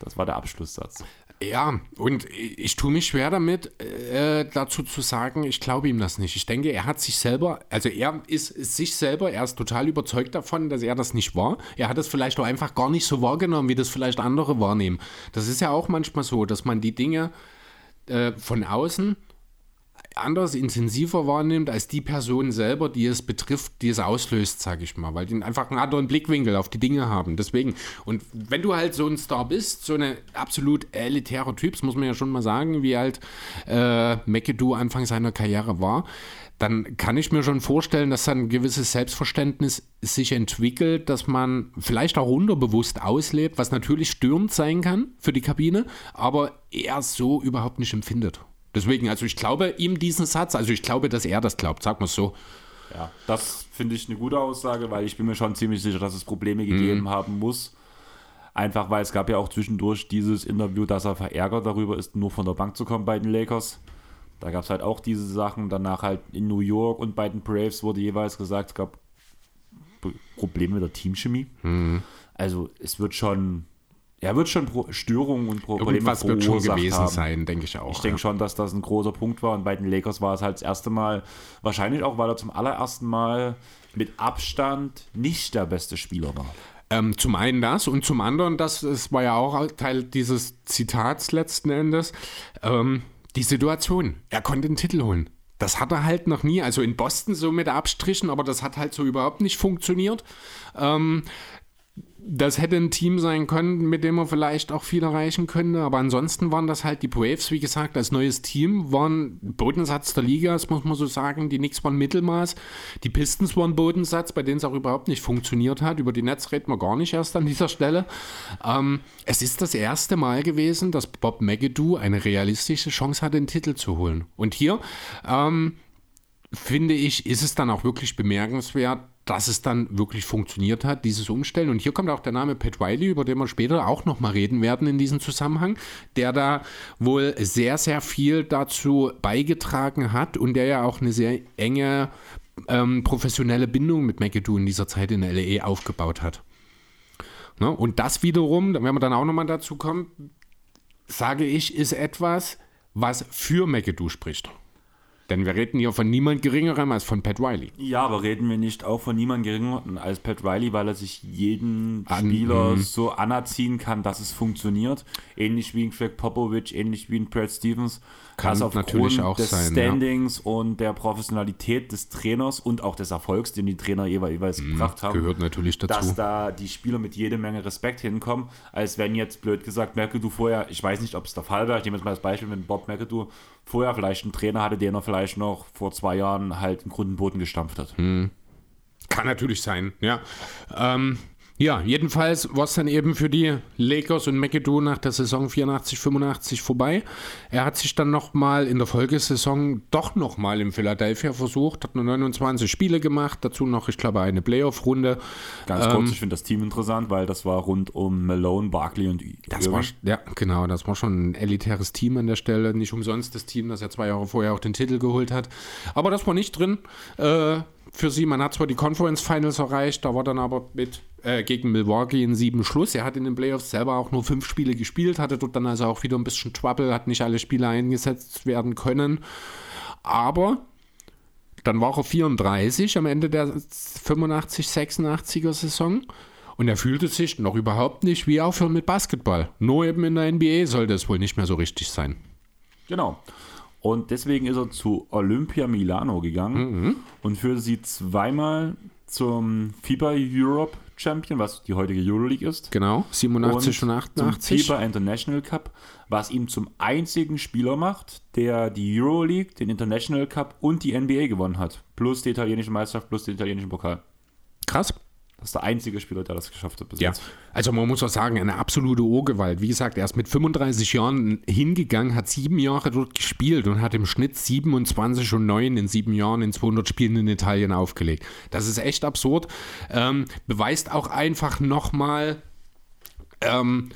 Das war der Abschlusssatz. Ja, und ich tue mich schwer damit, äh, dazu zu sagen, ich glaube ihm das nicht. Ich denke, er hat sich selber, also er ist, ist, sich selber, er ist total überzeugt davon, dass er das nicht war. Er hat es vielleicht auch einfach gar nicht so wahrgenommen, wie das vielleicht andere wahrnehmen. Das ist ja auch manchmal so, dass man die Dinge äh, von außen anders, intensiver wahrnimmt als die Person selber, die es betrifft, die es auslöst, sage ich mal, weil die einfach einen anderen Blickwinkel auf die Dinge haben. Deswegen, und wenn du halt so ein Star bist, so ein absolut elitärer Typ, das muss man ja schon mal sagen, wie halt äh, McAdoo Anfang seiner Karriere war, dann kann ich mir schon vorstellen, dass dann ein gewisses Selbstverständnis sich entwickelt, dass man vielleicht auch unterbewusst auslebt, was natürlich störend sein kann für die Kabine, aber er so überhaupt nicht empfindet. Deswegen, also ich glaube ihm diesen Satz, also ich glaube, dass er das glaubt, sag mal so. Ja, das finde ich eine gute Aussage, weil ich bin mir schon ziemlich sicher, dass es Probleme gegeben mhm. haben muss. Einfach weil es gab ja auch zwischendurch dieses Interview, dass er verärgert darüber ist, nur von der Bank zu kommen bei den Lakers. Da gab es halt auch diese Sachen. Danach halt in New York und bei den Braves wurde jeweils gesagt, es gab Probleme mit der Teamchemie. Mhm. Also es wird schon er wird schon Pro Störungen und Probleme Irgendwas wird schon gewesen haben. sein, denke ich auch. Ich denke ja. schon, dass das ein großer Punkt war. Und bei den Lakers war es halt das erste Mal, wahrscheinlich auch, weil er zum allerersten Mal mit Abstand nicht der beste Spieler war. Ähm, zum einen das und zum anderen, das, das war ja auch Teil dieses Zitats letzten Endes, ähm, die Situation. Er konnte den Titel holen. Das hat er halt noch nie, also in Boston so mit Abstrichen, aber das hat halt so überhaupt nicht funktioniert. Ähm, das hätte ein Team sein können, mit dem er vielleicht auch viel erreichen könnte. Aber ansonsten waren das halt die Braves, wie gesagt, als neues Team, waren Bodensatz der Liga, das muss man so sagen. Die Knicks waren Mittelmaß. Die Pistons waren Bodensatz, bei denen es auch überhaupt nicht funktioniert hat. Über die Netz reden wir gar nicht erst an dieser Stelle. Ähm, es ist das erste Mal gewesen, dass Bob McAdoo eine realistische Chance hat, den Titel zu holen. Und hier ähm, finde ich, ist es dann auch wirklich bemerkenswert, dass es dann wirklich funktioniert hat, dieses Umstellen. Und hier kommt auch der Name Pat Riley, über den wir später auch nochmal reden werden in diesem Zusammenhang, der da wohl sehr, sehr viel dazu beigetragen hat und der ja auch eine sehr enge ähm, professionelle Bindung mit McAdoo in dieser Zeit in LA aufgebaut hat. Ne? Und das wiederum, wenn wir dann auch nochmal dazu kommen, sage ich, ist etwas, was für McAdoo spricht. Denn wir reden hier von niemand Geringerem als von Pat Riley. Ja, aber reden wir nicht auch von niemand Geringerem als Pat Riley, weil er sich jeden An, Spieler mh. so anerziehen kann, dass es funktioniert. Ähnlich wie ein Greg Popovich, ähnlich wie ein Brad Stevens. Kann also natürlich auch des sein. Standings ja. und der Professionalität des Trainers und auch des Erfolgs, den die Trainer jeweils mhm, gebracht haben. Gehört natürlich dazu. Dass da die Spieler mit jede Menge Respekt hinkommen, als wenn jetzt blöd gesagt McAdoo vorher, ich weiß nicht, ob es der Fall war, ich nehme jetzt mal das Beispiel, wenn Bob McAdoo vorher vielleicht einen Trainer hatte, den er vielleicht noch vor zwei Jahren halt einen Grund Boden gestampft hat. Mhm. Kann natürlich sein, ja. Ähm, Ja, jedenfalls war es dann eben für die Lakers und McAdoo nach der Saison 84, 85 vorbei. Er hat sich dann nochmal in der Folgesaison doch nochmal in Philadelphia versucht, hat nur 29 Spiele gemacht, dazu noch, ich glaube, eine Playoff-Runde. Ganz kurz, ähm, ich finde das Team interessant, weil das war rund um Malone, Barkley und das war, Ja, genau, das war schon ein elitäres Team an der Stelle. Nicht umsonst das Team, das ja zwei Jahre vorher auch den Titel geholt hat. Aber das war nicht drin. Äh, für sie. Man hat zwar die Conference Finals erreicht, da war dann aber mit äh, gegen Milwaukee in sieben Schluss. Er hat in den Playoffs selber auch nur fünf Spiele gespielt, hatte dort dann also auch wieder ein bisschen Trouble, hat nicht alle Spiele eingesetzt werden können. Aber dann war er 34 am Ende der 85-86er Saison. Und er fühlte sich noch überhaupt nicht wie aufhören mit Basketball. Nur eben in der NBA sollte es wohl nicht mehr so richtig sein. Genau. Und deswegen ist er zu Olympia Milano gegangen mhm. und führte sie zweimal zum FIBA Europe Champion, was die heutige Euroleague ist. Genau, 87 und, und 88. Zum FIBA International Cup, was ihn zum einzigen Spieler macht, der die Euroleague, den International Cup und die NBA gewonnen hat. Plus die italienische Meisterschaft, plus den italienischen Pokal. Krass. Das ist der einzige Spieler, der das geschafft hat bis ja. jetzt. Also man muss auch sagen, eine absolute Urgewalt. Wie gesagt, er ist mit 35 Jahren hingegangen, hat sieben Jahre dort gespielt und hat im Schnitt 27 und 9 in sieben Jahren in 200 Spielen in Italien aufgelegt. Das ist echt absurd. Ähm, beweist auch einfach nochmal, ähm,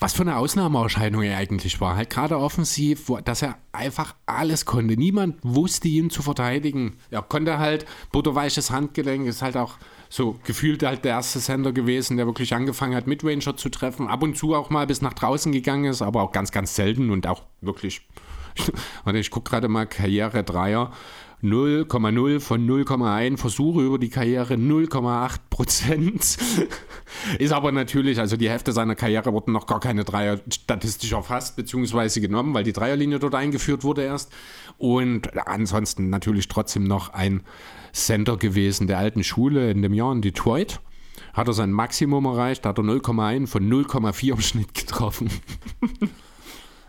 was für eine Ausnahmeerscheinung er eigentlich war. Halt gerade offensiv, dass er einfach alles konnte. Niemand wusste ihn zu verteidigen. Er konnte halt, butterweiches Handgelenk, ist halt auch so gefühlt halt der erste Sender gewesen, der wirklich angefangen hat, Midranger zu treffen. Ab und zu auch mal bis nach draußen gegangen ist, aber auch ganz, ganz selten und auch wirklich. (laughs) Warte, ich gucke gerade mal Karriere Dreier. 0,0 von 0,1 Versuche über die Karriere 0,8 Prozent. (laughs) Ist aber natürlich, also die Hälfte seiner Karriere wurden noch gar keine Dreier statistisch erfasst bzw. genommen, weil die Dreierlinie dort eingeführt wurde erst. Und ansonsten natürlich trotzdem noch ein Center gewesen der alten Schule in dem Jahr in Detroit. Hat er sein Maximum erreicht, hat er 0,1 von 0,4 im Schnitt getroffen. (laughs)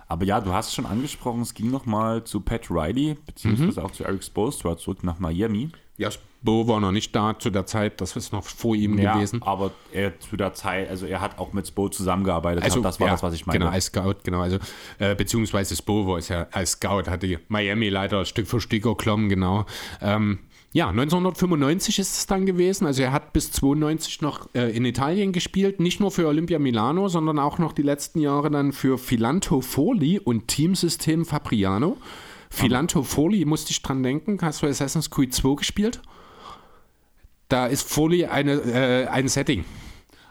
Aber ja, du hast es schon angesprochen, es ging nochmal zu Pat Riley, beziehungsweise mhm. auch zu Eric Spoelstra zurück nach Miami. Ja, Bo war noch nicht da zu der Zeit, das ist noch vor ihm ja, gewesen. aber er zu der Zeit, also er hat auch mit Spo zusammengearbeitet, also, das war ja, das, was ich meine. Genau, als Scout, genau, also äh, beziehungsweise Spo war es ja als Scout, hatte Miami leider Stück für Stück erklommen, genau. Ähm, ja, 1995 ist es dann gewesen. Also er hat bis 92 noch äh, in Italien gespielt, nicht nur für Olympia Milano, sondern auch noch die letzten Jahre dann für Filanto Foli und Teamsystem Fabriano. Filanto Foli, musste ich dran denken. Hast du Assassin's Creed 2 gespielt? Da ist Foli eine, äh, ein Setting.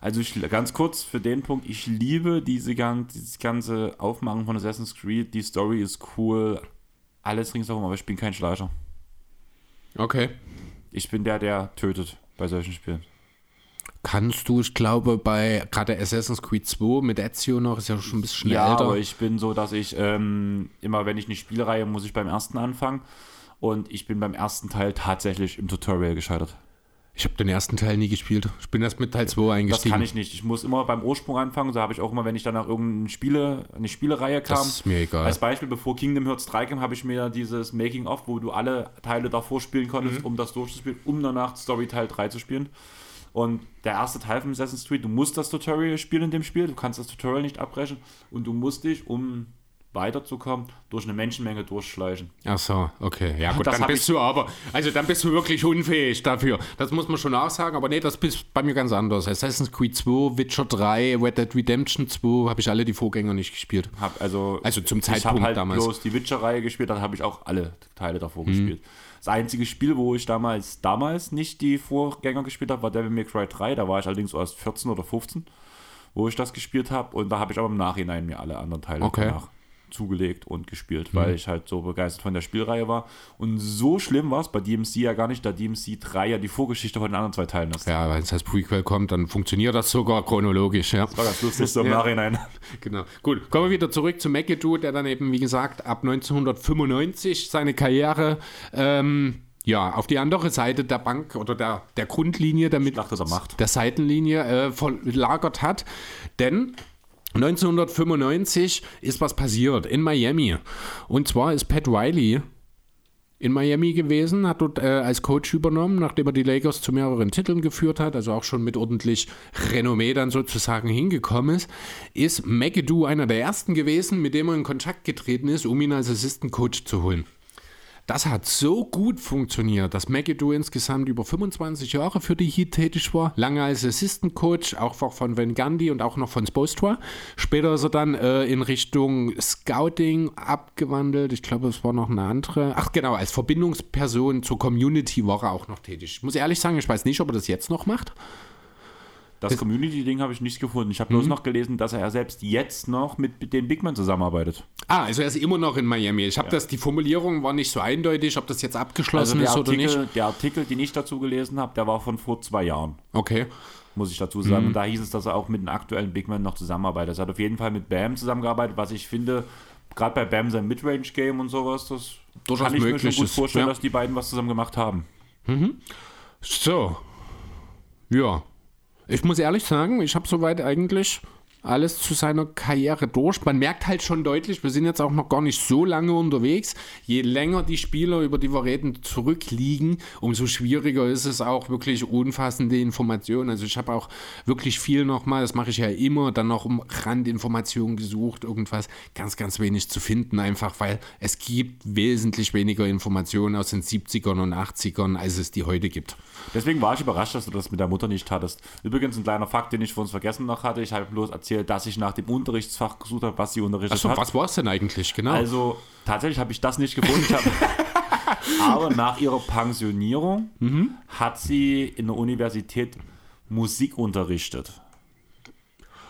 Also ich, ganz kurz für den Punkt, ich liebe diese ganz, dieses ganze Aufmachen von Assassin's Creed. Die Story ist cool, alles ringsherum, aber ich bin kein Schleicher. Okay. Ich bin der, der tötet bei solchen Spielen. Kannst du, ich glaube, bei gerade Assassin's Creed 2 mit Ezio noch, ist ja schon ein bisschen ja, älter. Ja, aber ich bin so, dass ich ähm, immer, wenn ich eine Spielreihe, muss ich beim ersten anfangen. Und ich bin beim ersten Teil tatsächlich im Tutorial gescheitert. Ich habe den ersten Teil nie gespielt. Ich bin erst mit Teil 2 eingestiegen. Das kann ich nicht. Ich muss immer beim Ursprung anfangen. So habe ich auch immer, wenn ich dann nach irgendeine Spiele, eine Spielereihe kam. Das ist mir egal. Als Beispiel, bevor Kingdom Hearts 3 kam, habe ich mir dieses Making-of, wo du alle Teile davor spielen konntest, mhm. um das durchzuspielen, um danach Story Teil 3 zu spielen. Und der erste Teil von Assassin's Creed, du musst das Tutorial spielen in dem Spiel, du kannst das Tutorial nicht abbrechen und du musst dich, um weiterzukommen, durch eine Menschenmenge durchschleichen. Ach so, okay. Ja gut, das dann bist du aber, also dann bist du wirklich unfähig dafür. Das muss man schon auch sagen, aber nee, das ist bei mir ganz anders. Assassin's Creed 2, Witcher 3, Red Dead Redemption 2, habe ich alle die Vorgänger nicht gespielt. Hab also, also zum Zeitpunkt ich halt damals. bloß die Witcher-Reihe gespielt, dann habe ich auch alle Teile davor mhm. gespielt. Das einzige Spiel, wo ich damals, damals nicht die Vorgänger gespielt habe, war Devil May Cry 3. Da war ich allerdings erst 14 oder 15, wo ich das gespielt habe. Und da habe ich aber im Nachhinein mir alle anderen Teile okay. danach zugelegt und gespielt, weil mhm. ich halt so begeistert von der Spielreihe war. Und so schlimm war es bei DMC ja gar nicht, da DMC 3 ja die Vorgeschichte von den anderen zwei Teilen ist. Ja, wenn es als Prequel kommt, dann funktioniert das sogar chronologisch. Ja. Das war ganz lustig so im (laughs) ja. Nachhinein. Genau. Gut, kommen wir wieder zurück zu McAdoo, der dann eben, wie gesagt, ab 1995 seine Karriere ähm, ja, auf die andere Seite der Bank oder der, der Grundlinie, damit der Seitenlinie äh, verlagert hat. Denn 1995 ist was passiert in Miami. Und zwar ist Pat Riley in Miami gewesen, hat dort äh, als Coach übernommen, nachdem er die Lakers zu mehreren Titeln geführt hat, also auch schon mit ordentlich Renommee dann sozusagen hingekommen ist, ist McAdoo einer der ersten gewesen, mit dem er in Kontakt getreten ist, um ihn als Assistant Coach zu holen. Das hat so gut funktioniert, dass McAdoo insgesamt über 25 Jahre für die Heat tätig war. Lange als Assistant Coach, auch von Van Gundy und auch noch von Spostra. Später ist er dann äh, in Richtung Scouting abgewandelt. Ich glaube, es war noch eine andere. Ach genau, als Verbindungsperson zur Community war er auch noch tätig. Ich muss ehrlich sagen, ich weiß nicht, ob er das jetzt noch macht. Das Community-Ding habe ich nicht gefunden. Ich habe bloß mhm. noch gelesen, dass er selbst jetzt noch mit den Big Men zusammenarbeitet. Ah, also er ist immer noch in Miami. Ich habe ja. das, die Formulierung war nicht so eindeutig, ob das jetzt abgeschlossen also ist Artikel, oder nicht. Der Artikel, den ich dazu gelesen habe, der war von vor zwei Jahren. Okay. Muss ich dazu sagen. Mhm. Und da hieß es, dass er auch mit den aktuellen Big Men noch zusammenarbeitet. Er hat auf jeden Fall mit Bam zusammengearbeitet, was ich finde, gerade bei Bam sein Midrange-Game und sowas, das Durchaus kann ich mir schon gut vorstellen, ja. dass die beiden was zusammen gemacht haben. Mhm. So. Ja, ich muss ehrlich sagen, ich habe soweit eigentlich alles zu seiner Karriere durch. Man merkt halt schon deutlich, wir sind jetzt auch noch gar nicht so lange unterwegs. Je länger die Spieler, über die wir reden, zurückliegen, umso schwieriger ist es auch wirklich umfassende Informationen. Also ich habe auch wirklich viel nochmal, das mache ich ja immer, dann noch um Randinformationen gesucht, irgendwas ganz, ganz wenig zu finden, einfach weil es gibt wesentlich weniger Informationen aus den 70ern und 80ern, als es die heute gibt. Deswegen war ich überrascht, dass du das mit der Mutter nicht hattest. Übrigens ein kleiner Fakt, den ich vor uns vergessen noch hatte. Ich habe bloß erzählt, dass ich nach dem Unterrichtsfach gesucht habe, was sie unterrichtet Achso, hat. was war es denn eigentlich, genau? Also, tatsächlich habe ich das nicht gefunden. (laughs) aber nach ihrer Pensionierung mhm. hat sie in der Universität Musik unterrichtet.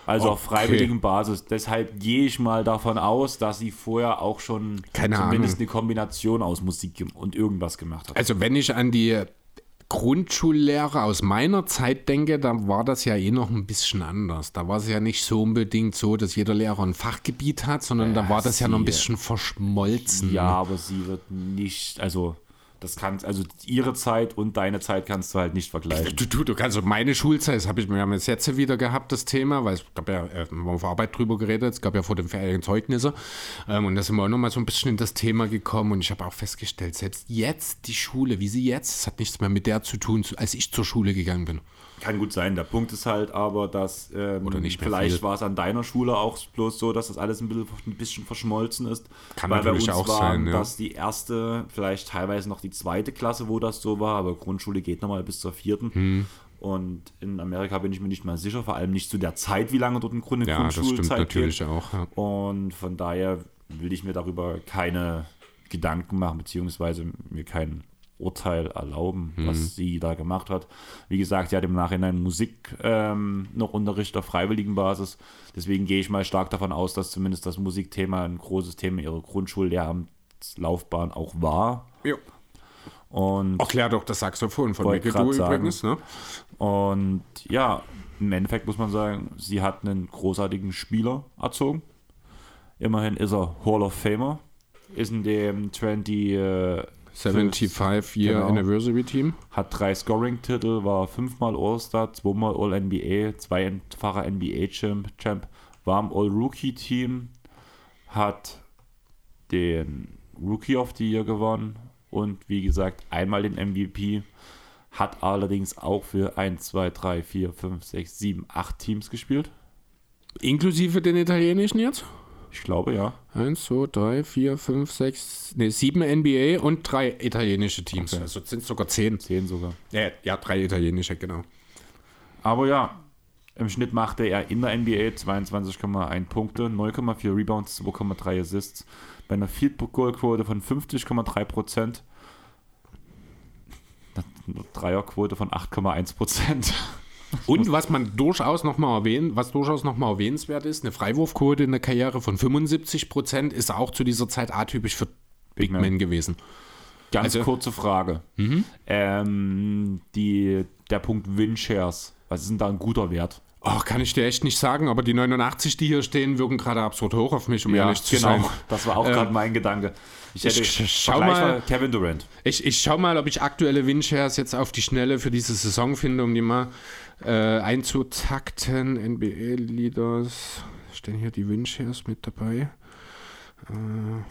Also okay. auf freiwilligen Basis. Deshalb gehe ich mal davon aus, dass sie vorher auch schon Keine zumindest Ahnung. eine Kombination aus Musik und irgendwas gemacht hat. Also wenn ich an die Grundschullehrer aus meiner Zeit denke, da war das ja eh noch ein bisschen anders. Da war es ja nicht so unbedingt so, dass jeder Lehrer ein Fachgebiet hat, sondern ja, da war das ja noch ein bisschen verschmolzen. Ja, aber sie wird nicht, also das kannst, also ihre Zeit und deine Zeit kannst du halt nicht vergleichen. Du, du, du kannst, also meine Schulzeit, das habe ich, wir haben jetzt jetzt wieder gehabt, das Thema, weil es gab ja, äh, wir haben auf Arbeit drüber geredet, es gab ja vor den Ferien Zeugnisse ähm, und da sind wir auch nochmal so ein bisschen in das Thema gekommen und ich habe auch festgestellt, selbst jetzt die Schule, wie sie jetzt, es hat nichts mehr mit der zu tun, als ich zur Schule gegangen bin. Kann gut sein. Der Punkt ist halt aber, dass ähm, Oder nicht vielleicht war es an deiner Schule auch bloß so, dass das alles ein bisschen, ein bisschen verschmolzen ist. Kann Weil natürlich bei uns auch waren, sein. Ja. dass die erste, vielleicht teilweise noch die zweite Klasse, wo das so war, aber Grundschule geht nochmal bis zur vierten. Hm. Und in Amerika bin ich mir nicht mal sicher, vor allem nicht zu der Zeit, wie lange dort im Grunde ja, Grundschulzeit das stimmt natürlich geht. auch. Ja. Und von daher will ich mir darüber keine Gedanken machen, beziehungsweise mir keinen Urteil erlauben, mhm. was sie da gemacht hat. Wie gesagt, sie hat im Nachhinein Musik ähm, noch Unterricht auf freiwilligen Basis. Deswegen gehe ich mal stark davon aus, dass zumindest das Musikthema ein großes Thema ihrer Grundschullehramtslaufbahn auch war. Ja. Und Erklär doch das Saxophon von Mekedu übrigens. Ne? Und ja, im Endeffekt muss man sagen, sie hat einen großartigen Spieler erzogen. Immerhin ist er Hall of Famer. Ist in dem Trend die äh, 75 Year genau. Anniversary Team. Hat drei Scoring-Titel, war fünfmal All-Star, zweimal All-NBA, zweifacher NBA-Champ, war im All-Rookie-Team, hat den Rookie of the Year gewonnen und wie gesagt einmal den MVP. Hat allerdings auch für 1, 2, 3, 4, 5, 6, 7, 8 Teams gespielt. Inklusive den italienischen jetzt? Ich glaube, ja. Eins, zwei, drei, vier, fünf, sechs, ne, sieben NBA und drei italienische Teams. Okay. Also sind sogar zehn. Zehn sogar. Ja, ja, drei italienische, genau. Aber ja, im Schnitt machte er in der NBA 22,1 Punkte, 9,4 Rebounds, 2,3 Assists, bei einer Field Goal Quote von 50,3 Prozent, Dreierquote von 8,1 Prozent. Und was man durchaus nochmal erwähnen, was durchaus nochmal erwähnenswert ist, eine Freiwurfquote in der Karriere von 75 Prozent ist auch zu dieser Zeit atypisch für Big Men, Men gewesen. Ganz also, kurze Frage. Mhm. Ähm, die, der Punkt Win-Shares, was ist denn da ein guter Wert? Oh, kann ich dir echt nicht sagen, aber die 89, die hier stehen, wirken gerade absurd hoch auf mich, um ja, ehrlich zu genau. sein. Das war auch gerade ähm, mein Gedanke. Ich, hätte ich schau mal, Kevin Durant. Ich, ich schau mal, ob ich aktuelle Winshares jetzt auf die Schnelle für diese Saison finde, um die mal äh, einzutakten. NBA Leaders. Stehen hier die Winshares mit dabei? Äh,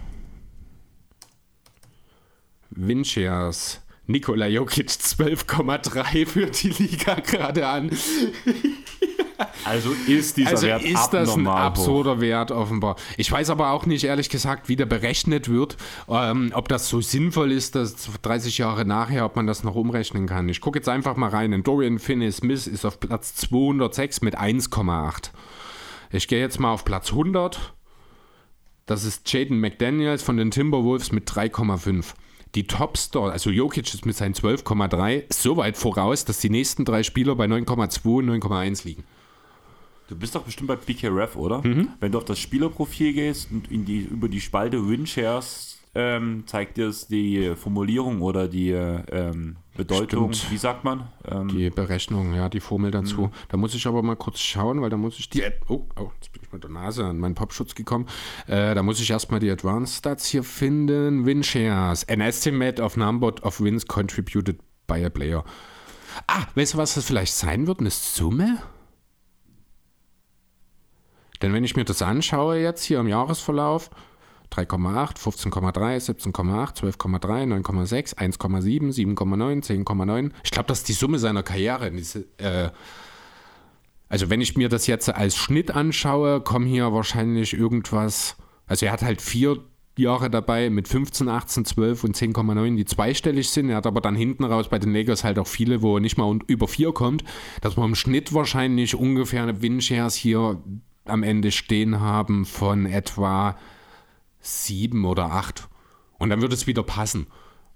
Windshares. Nikola Jokic 12,3 für die Liga gerade an. (laughs) Also ist dieser Also Wert ist das ein abnormal hoch. absurder Wert offenbar. Ich weiß aber auch nicht, ehrlich gesagt, wie der berechnet wird, ähm, ob das so sinnvoll ist, dass 30 Jahre nachher, ob man das noch umrechnen kann. Ich gucke jetzt einfach mal rein. Dorian Finney-Smith ist auf Platz 206 mit 1,8. Ich gehe jetzt mal auf Platz 100. Das ist Jaden McDaniels von den Timberwolves mit 3,5. Die Topstar, also Jokic ist mit seinen 12,3 so weit voraus, dass die nächsten drei Spieler bei 9,2 und 9,1 liegen. Du bist doch bestimmt bei PKRF, oder? Mhm. Wenn du auf das Spielerprofil gehst und in die, über die Spalte Winshares ähm, zeigt dir es die Formulierung oder die ähm, Bedeutung, Stimmt. wie sagt man? Ähm, Die Berechnung, ja, die Formel dazu. Mhm. Da muss ich aber mal kurz schauen, weil da muss ich die. Oh, oh jetzt bin ich mit der Nase an meinen Popschutz gekommen. Äh, da muss ich erstmal die Advanced Stats hier finden. Win Shares. An estimate of number of wins contributed by a player. Ah, weißt du, was das vielleicht sein wird? Eine Summe? Denn wenn ich mir das anschaue jetzt hier im Jahresverlauf, 3,8, 15,3, 17,8, 12,3, 9,6, 1,7, 7,9, 10,9. Ich glaube, das ist die Summe seiner Karriere. Äh, also wenn ich mir das jetzt als Schnitt anschaue, kommen hier wahrscheinlich irgendwas. Also er hat halt vier Jahre dabei mit 15, 18, 12 und 10,9, die zweistellig sind. Er hat aber dann hinten raus bei den Lakers halt auch viele, wo er nicht mal über vier kommt, dass wir im Schnitt wahrscheinlich ungefähr eine Winshares hier am Ende stehen haben von etwa sieben oder acht. Und dann würde es wieder passen.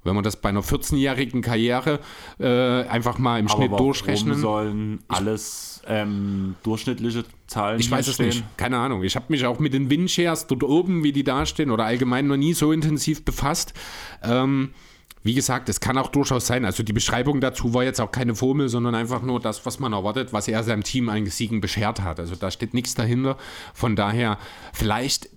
Wenn wir das bei einer 14-jährigen Karriere äh, einfach mal im aber Schnitt warum durchrechnen. sollen alles ähm, durchschnittliche Zahlen Ich weiß es nicht. Keine Ahnung. Ich habe mich auch mit den Windshares dort oben, wie die da stehen, oder allgemein noch nie so intensiv befasst. Ähm, wie gesagt, es kann auch durchaus sein. Also die Beschreibung dazu war jetzt auch keine Formel, sondern einfach nur das, was man erwartet, was er seinem Team an Siegen beschert hat. Also da steht nichts dahinter. Von daher, vielleicht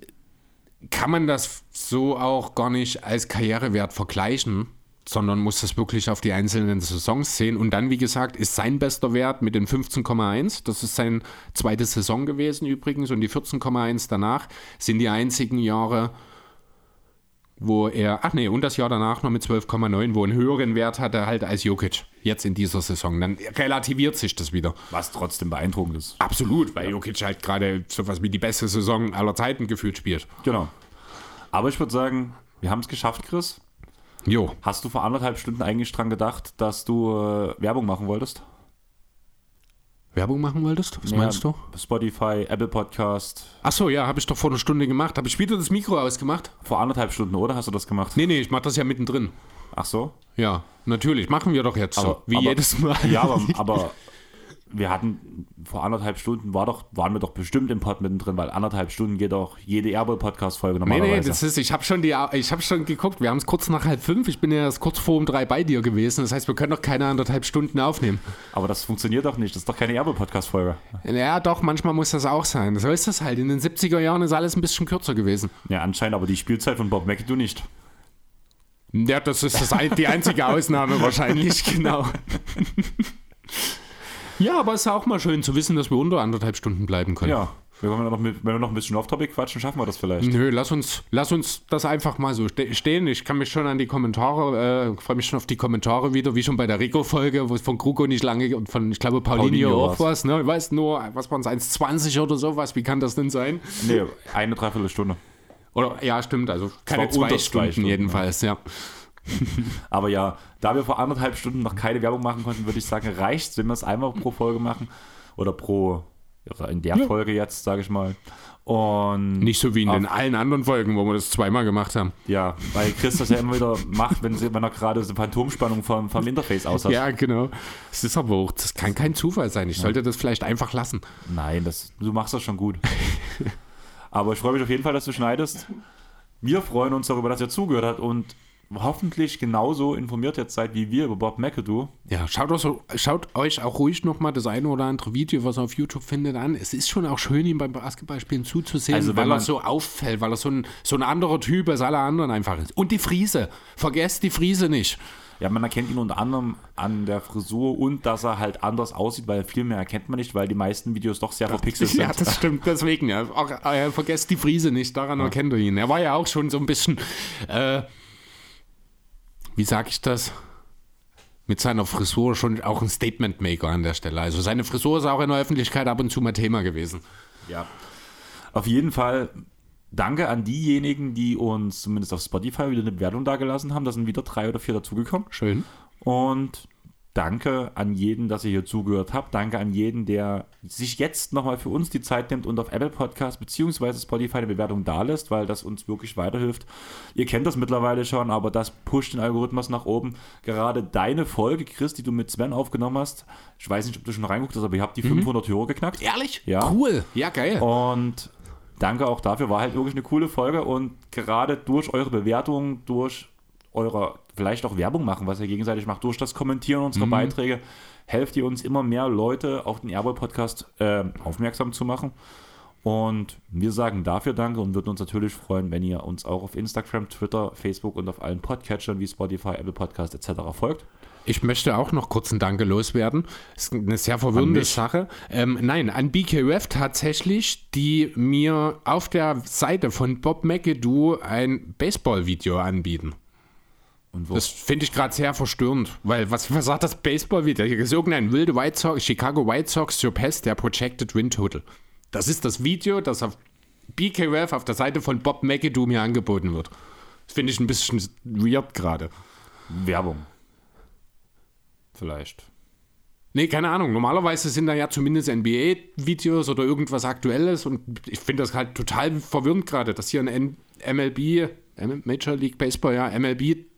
kann man das so auch gar nicht als Karrierewert vergleichen, sondern muss das wirklich auf die einzelnen Saisons sehen. Und dann, wie gesagt, ist sein bester Wert mit den 15,1. Das ist sein zweite Saison gewesen übrigens. Und die 14,1 danach sind die einzigen Jahre, wo er, ach nee, und das Jahr danach noch mit 12,9, wo er einen höheren Wert hatte halt als Jokic. Jetzt in dieser Saison. Dann relativiert sich das wieder. Was trotzdem beeindruckend ist. Absolut, weil Jokic halt gerade sowas wie die beste Saison aller Zeiten gefühlt spielt. Genau. Aber ich würde sagen, wir haben es geschafft, Chris. Jo. Hast du vor anderthalb Stunden eigentlich dran gedacht, dass du äh, Werbung machen wolltest? Werbung machen wolltest? Was Ja, meinst du? Spotify, Apple Podcast. Achso, ja, habe ich doch vor einer Stunde gemacht. Habe ich wieder das Mikro ausgemacht? Vor anderthalb Stunden, oder? Hast du das gemacht? Nee, nee, ich mache das ja mittendrin. Ach so? Ja, natürlich. Machen wir doch jetzt so. Aber- Wie aber- jedes Mal. Ja, aber, aber (laughs) wir hatten vor anderthalb Stunden war doch, waren wir doch bestimmt im Pod mittendrin, weil anderthalb Stunden geht auch jede Airball-Podcast-Folge Nee, normalerweise. nee, das ist, ich habe schon, die- ich hab schon geguckt. Wir haben es kurz nach halb fünf. Ich bin ja erst kurz vor um drei bei dir gewesen. Das heißt, wir können noch keine anderthalb Stunden aufnehmen. aber das funktioniert doch nicht. Das ist doch keine Airball-Podcast-Folge. Ja, doch, manchmal muss das auch sein. So ist das halt. In den 70er Jahren ist alles ein bisschen kürzer gewesen. Ja, anscheinend aber die Spielzeit von Bob McAdoo nicht. Ja, das ist das, die einzige (laughs) Ausnahme wahrscheinlich, genau. (laughs) ja, aber es ist auch mal schön zu wissen, dass wir unter anderthalb Stunden bleiben können. Ja, wenn wir noch, mit, wenn wir noch ein bisschen off-topic quatschen, schaffen wir das vielleicht. Nö, lass uns, lass uns das einfach mal so ste stehen. Ich kann mich schon an die Kommentare, äh, freue mich schon auf die Kommentare wieder, wie schon bei der Rico-Folge, wo es von Kruko nicht lange und von, ich glaube, Paulinho, Paulinho auch was. Ne? Ich weiß nur, was waren es, 1,20 oder sowas, wie kann das denn sein? Nee, eine Dreiviertelstunde. Oder, ja, stimmt, also keine zwei Stunden, zwei Stunden, jedenfalls, ja. (laughs) Aber ja, da wir vor anderthalb Stunden noch keine Werbung machen konnten, würde ich sagen, reicht wenn wir es einmal pro Folge machen. Oder pro, oder in der Folge jetzt, sage ich mal. Und Nicht so wie in Auf- den allen anderen Folgen, wo wir das zweimal gemacht haben. ja, weil Chris das ja immer wieder macht, wenn, sie, wenn er gerade so Phantomspannung vom, vom Interface aus hat. Ja, genau. Es ist aber auch, das kann kein Zufall sein. Ich sollte das vielleicht einfach lassen. Nein, das, du machst das schon gut. (laughs) Aber ich freue mich auf jeden Fall, dass du schneidest. Wir freuen uns darüber, dass ihr zugehört habt und hoffentlich genauso informiert jetzt seid wie wir über Bob McAdoo. Ja, schaut, auch so, schaut euch auch ruhig nochmal das eine oder andere Video, was ihr auf YouTube findet, an. Es ist schon auch schön, ihm beim Basketballspielen zuzusehen, Also, weil er so auffällt, weil er so ein, so ein anderer Typ als alle anderen einfach ist. Und die Friese. Vergesst die Friese nicht. Ja, man erkennt ihn unter anderem an der Frisur und dass er halt anders aussieht, weil viel mehr erkennt man nicht, weil die meisten Videos doch sehr verpixelt (laughs) sind. Ja, das stimmt. Deswegen, ja. Auch, äh, vergesst die Friese nicht, daran erkennt ihr ihn. Er war ja auch schon so ein bisschen, äh, wie sage ich das? Mit seiner Frisur schon auch ein Statement-Maker an der Stelle. Also seine Frisur ist auch in der Öffentlichkeit ab und zu mal Thema gewesen. Ja. Auf jeden Fall danke an diejenigen, die uns zumindest auf Spotify wieder eine Bewertung dagelassen haben. Da sind wieder drei oder vier dazugekommen. Schön. Und danke an jeden, dass ihr hier zugehört habt. Danke an jeden, der sich jetzt nochmal für uns die Zeit nimmt und auf Apple Podcast bzw. Spotify eine Bewertung dalässt, weil das uns wirklich weiterhilft. Ihr kennt das mittlerweile schon, aber das pusht den Algorithmus nach oben. Gerade deine Folge, Chris, die du mit Sven aufgenommen hast, ich weiß nicht, ob du schon reinguckt hast, aber ihr habt die 500 Hörer geknackt. Ehrlich? Ja. Cool. Ja, geil. Und danke auch dafür, war halt wirklich eine coole Folge und gerade durch eure Bewertungen, durch eure vielleicht auch Werbung machen, was ihr gegenseitig macht, durch das Kommentieren unserer Beiträge, helft ihr uns immer mehr Leute auf den Airball Podcast äh, aufmerksam zu machen. Und wir sagen dafür Danke und würden uns natürlich freuen, wenn ihr uns auch auf Instagram, Twitter, Facebook und auf allen Podcatchern wie Spotify, Apple Podcast etc. folgt. Ich möchte auch noch kurz einen Danke loswerden. Das ist eine sehr verwirrende? Sache. Ähm, nein, an BKUF tatsächlich, die mir auf der Seite von Bob McAdoo ein Baseball-Video anbieten. Das finde ich gerade sehr verstörend, weil was, was sagt das Baseball-Video? Hier ist irgendein wilde White Sox, Chicago White Sox surpassed der Projected Win Total. Das ist das Video, das auf BKUF auf der Seite von Bob McAdoo mir angeboten wird. Das finde ich ein bisschen weird gerade. Werbung. Vielleicht. Nee, keine Ahnung. Normalerweise sind da ja zumindest NBA-Videos oder irgendwas Aktuelles und ich finde das halt total verwirrend gerade, dass hier ein MLB, Major League Baseball, ja,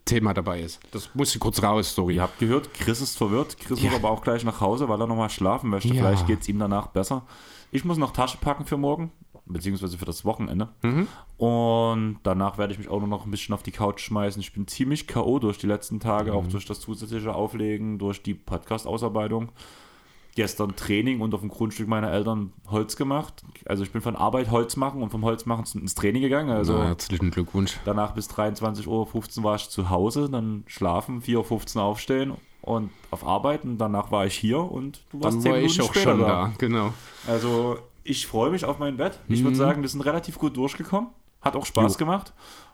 MLB-Thema dabei ist. Das muss ich kurz raus, sorry. Ihr habt gehört, Chris ist verwirrt. Chris Ja. muss aber auch gleich nach Hause, weil er nochmal schlafen möchte. Ja. Vielleicht geht es ihm danach besser. Ich muss noch Tasche packen für morgen, beziehungsweise für das Wochenende. Mhm. Und danach werde ich mich auch nur noch ein bisschen auf die Couch schmeißen. Ich bin ziemlich K.O. durch die letzten Tage, Mhm. auch durch das zusätzliche Auflegen, durch die Podcast-Ausarbeitung. Gestern Training und auf dem Grundstück meiner Eltern Holz gemacht. Also ich bin von Arbeit Holz machen und vom Holz machen ins Training gegangen. Also Na, herzlichen Glückwunsch. Danach bis 23.15 Uhr war ich zu Hause, dann schlafen, 4.15 Uhr aufstehen und auf Arbeit und danach war ich hier und du warst Dann 10 war Minuten ich auch später schon da. da, genau. Also ich freue mich auf mein Bett. Ich würde sagen, wir sind relativ gut durchgekommen. Hat auch Spaß Jo. gemacht.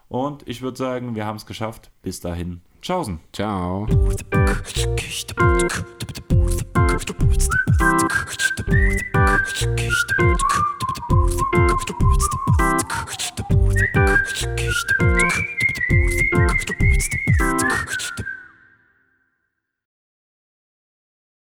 Und ich würde sagen, wir haben es geschafft. Bis dahin. Tschaußen. Ciao. Ciao.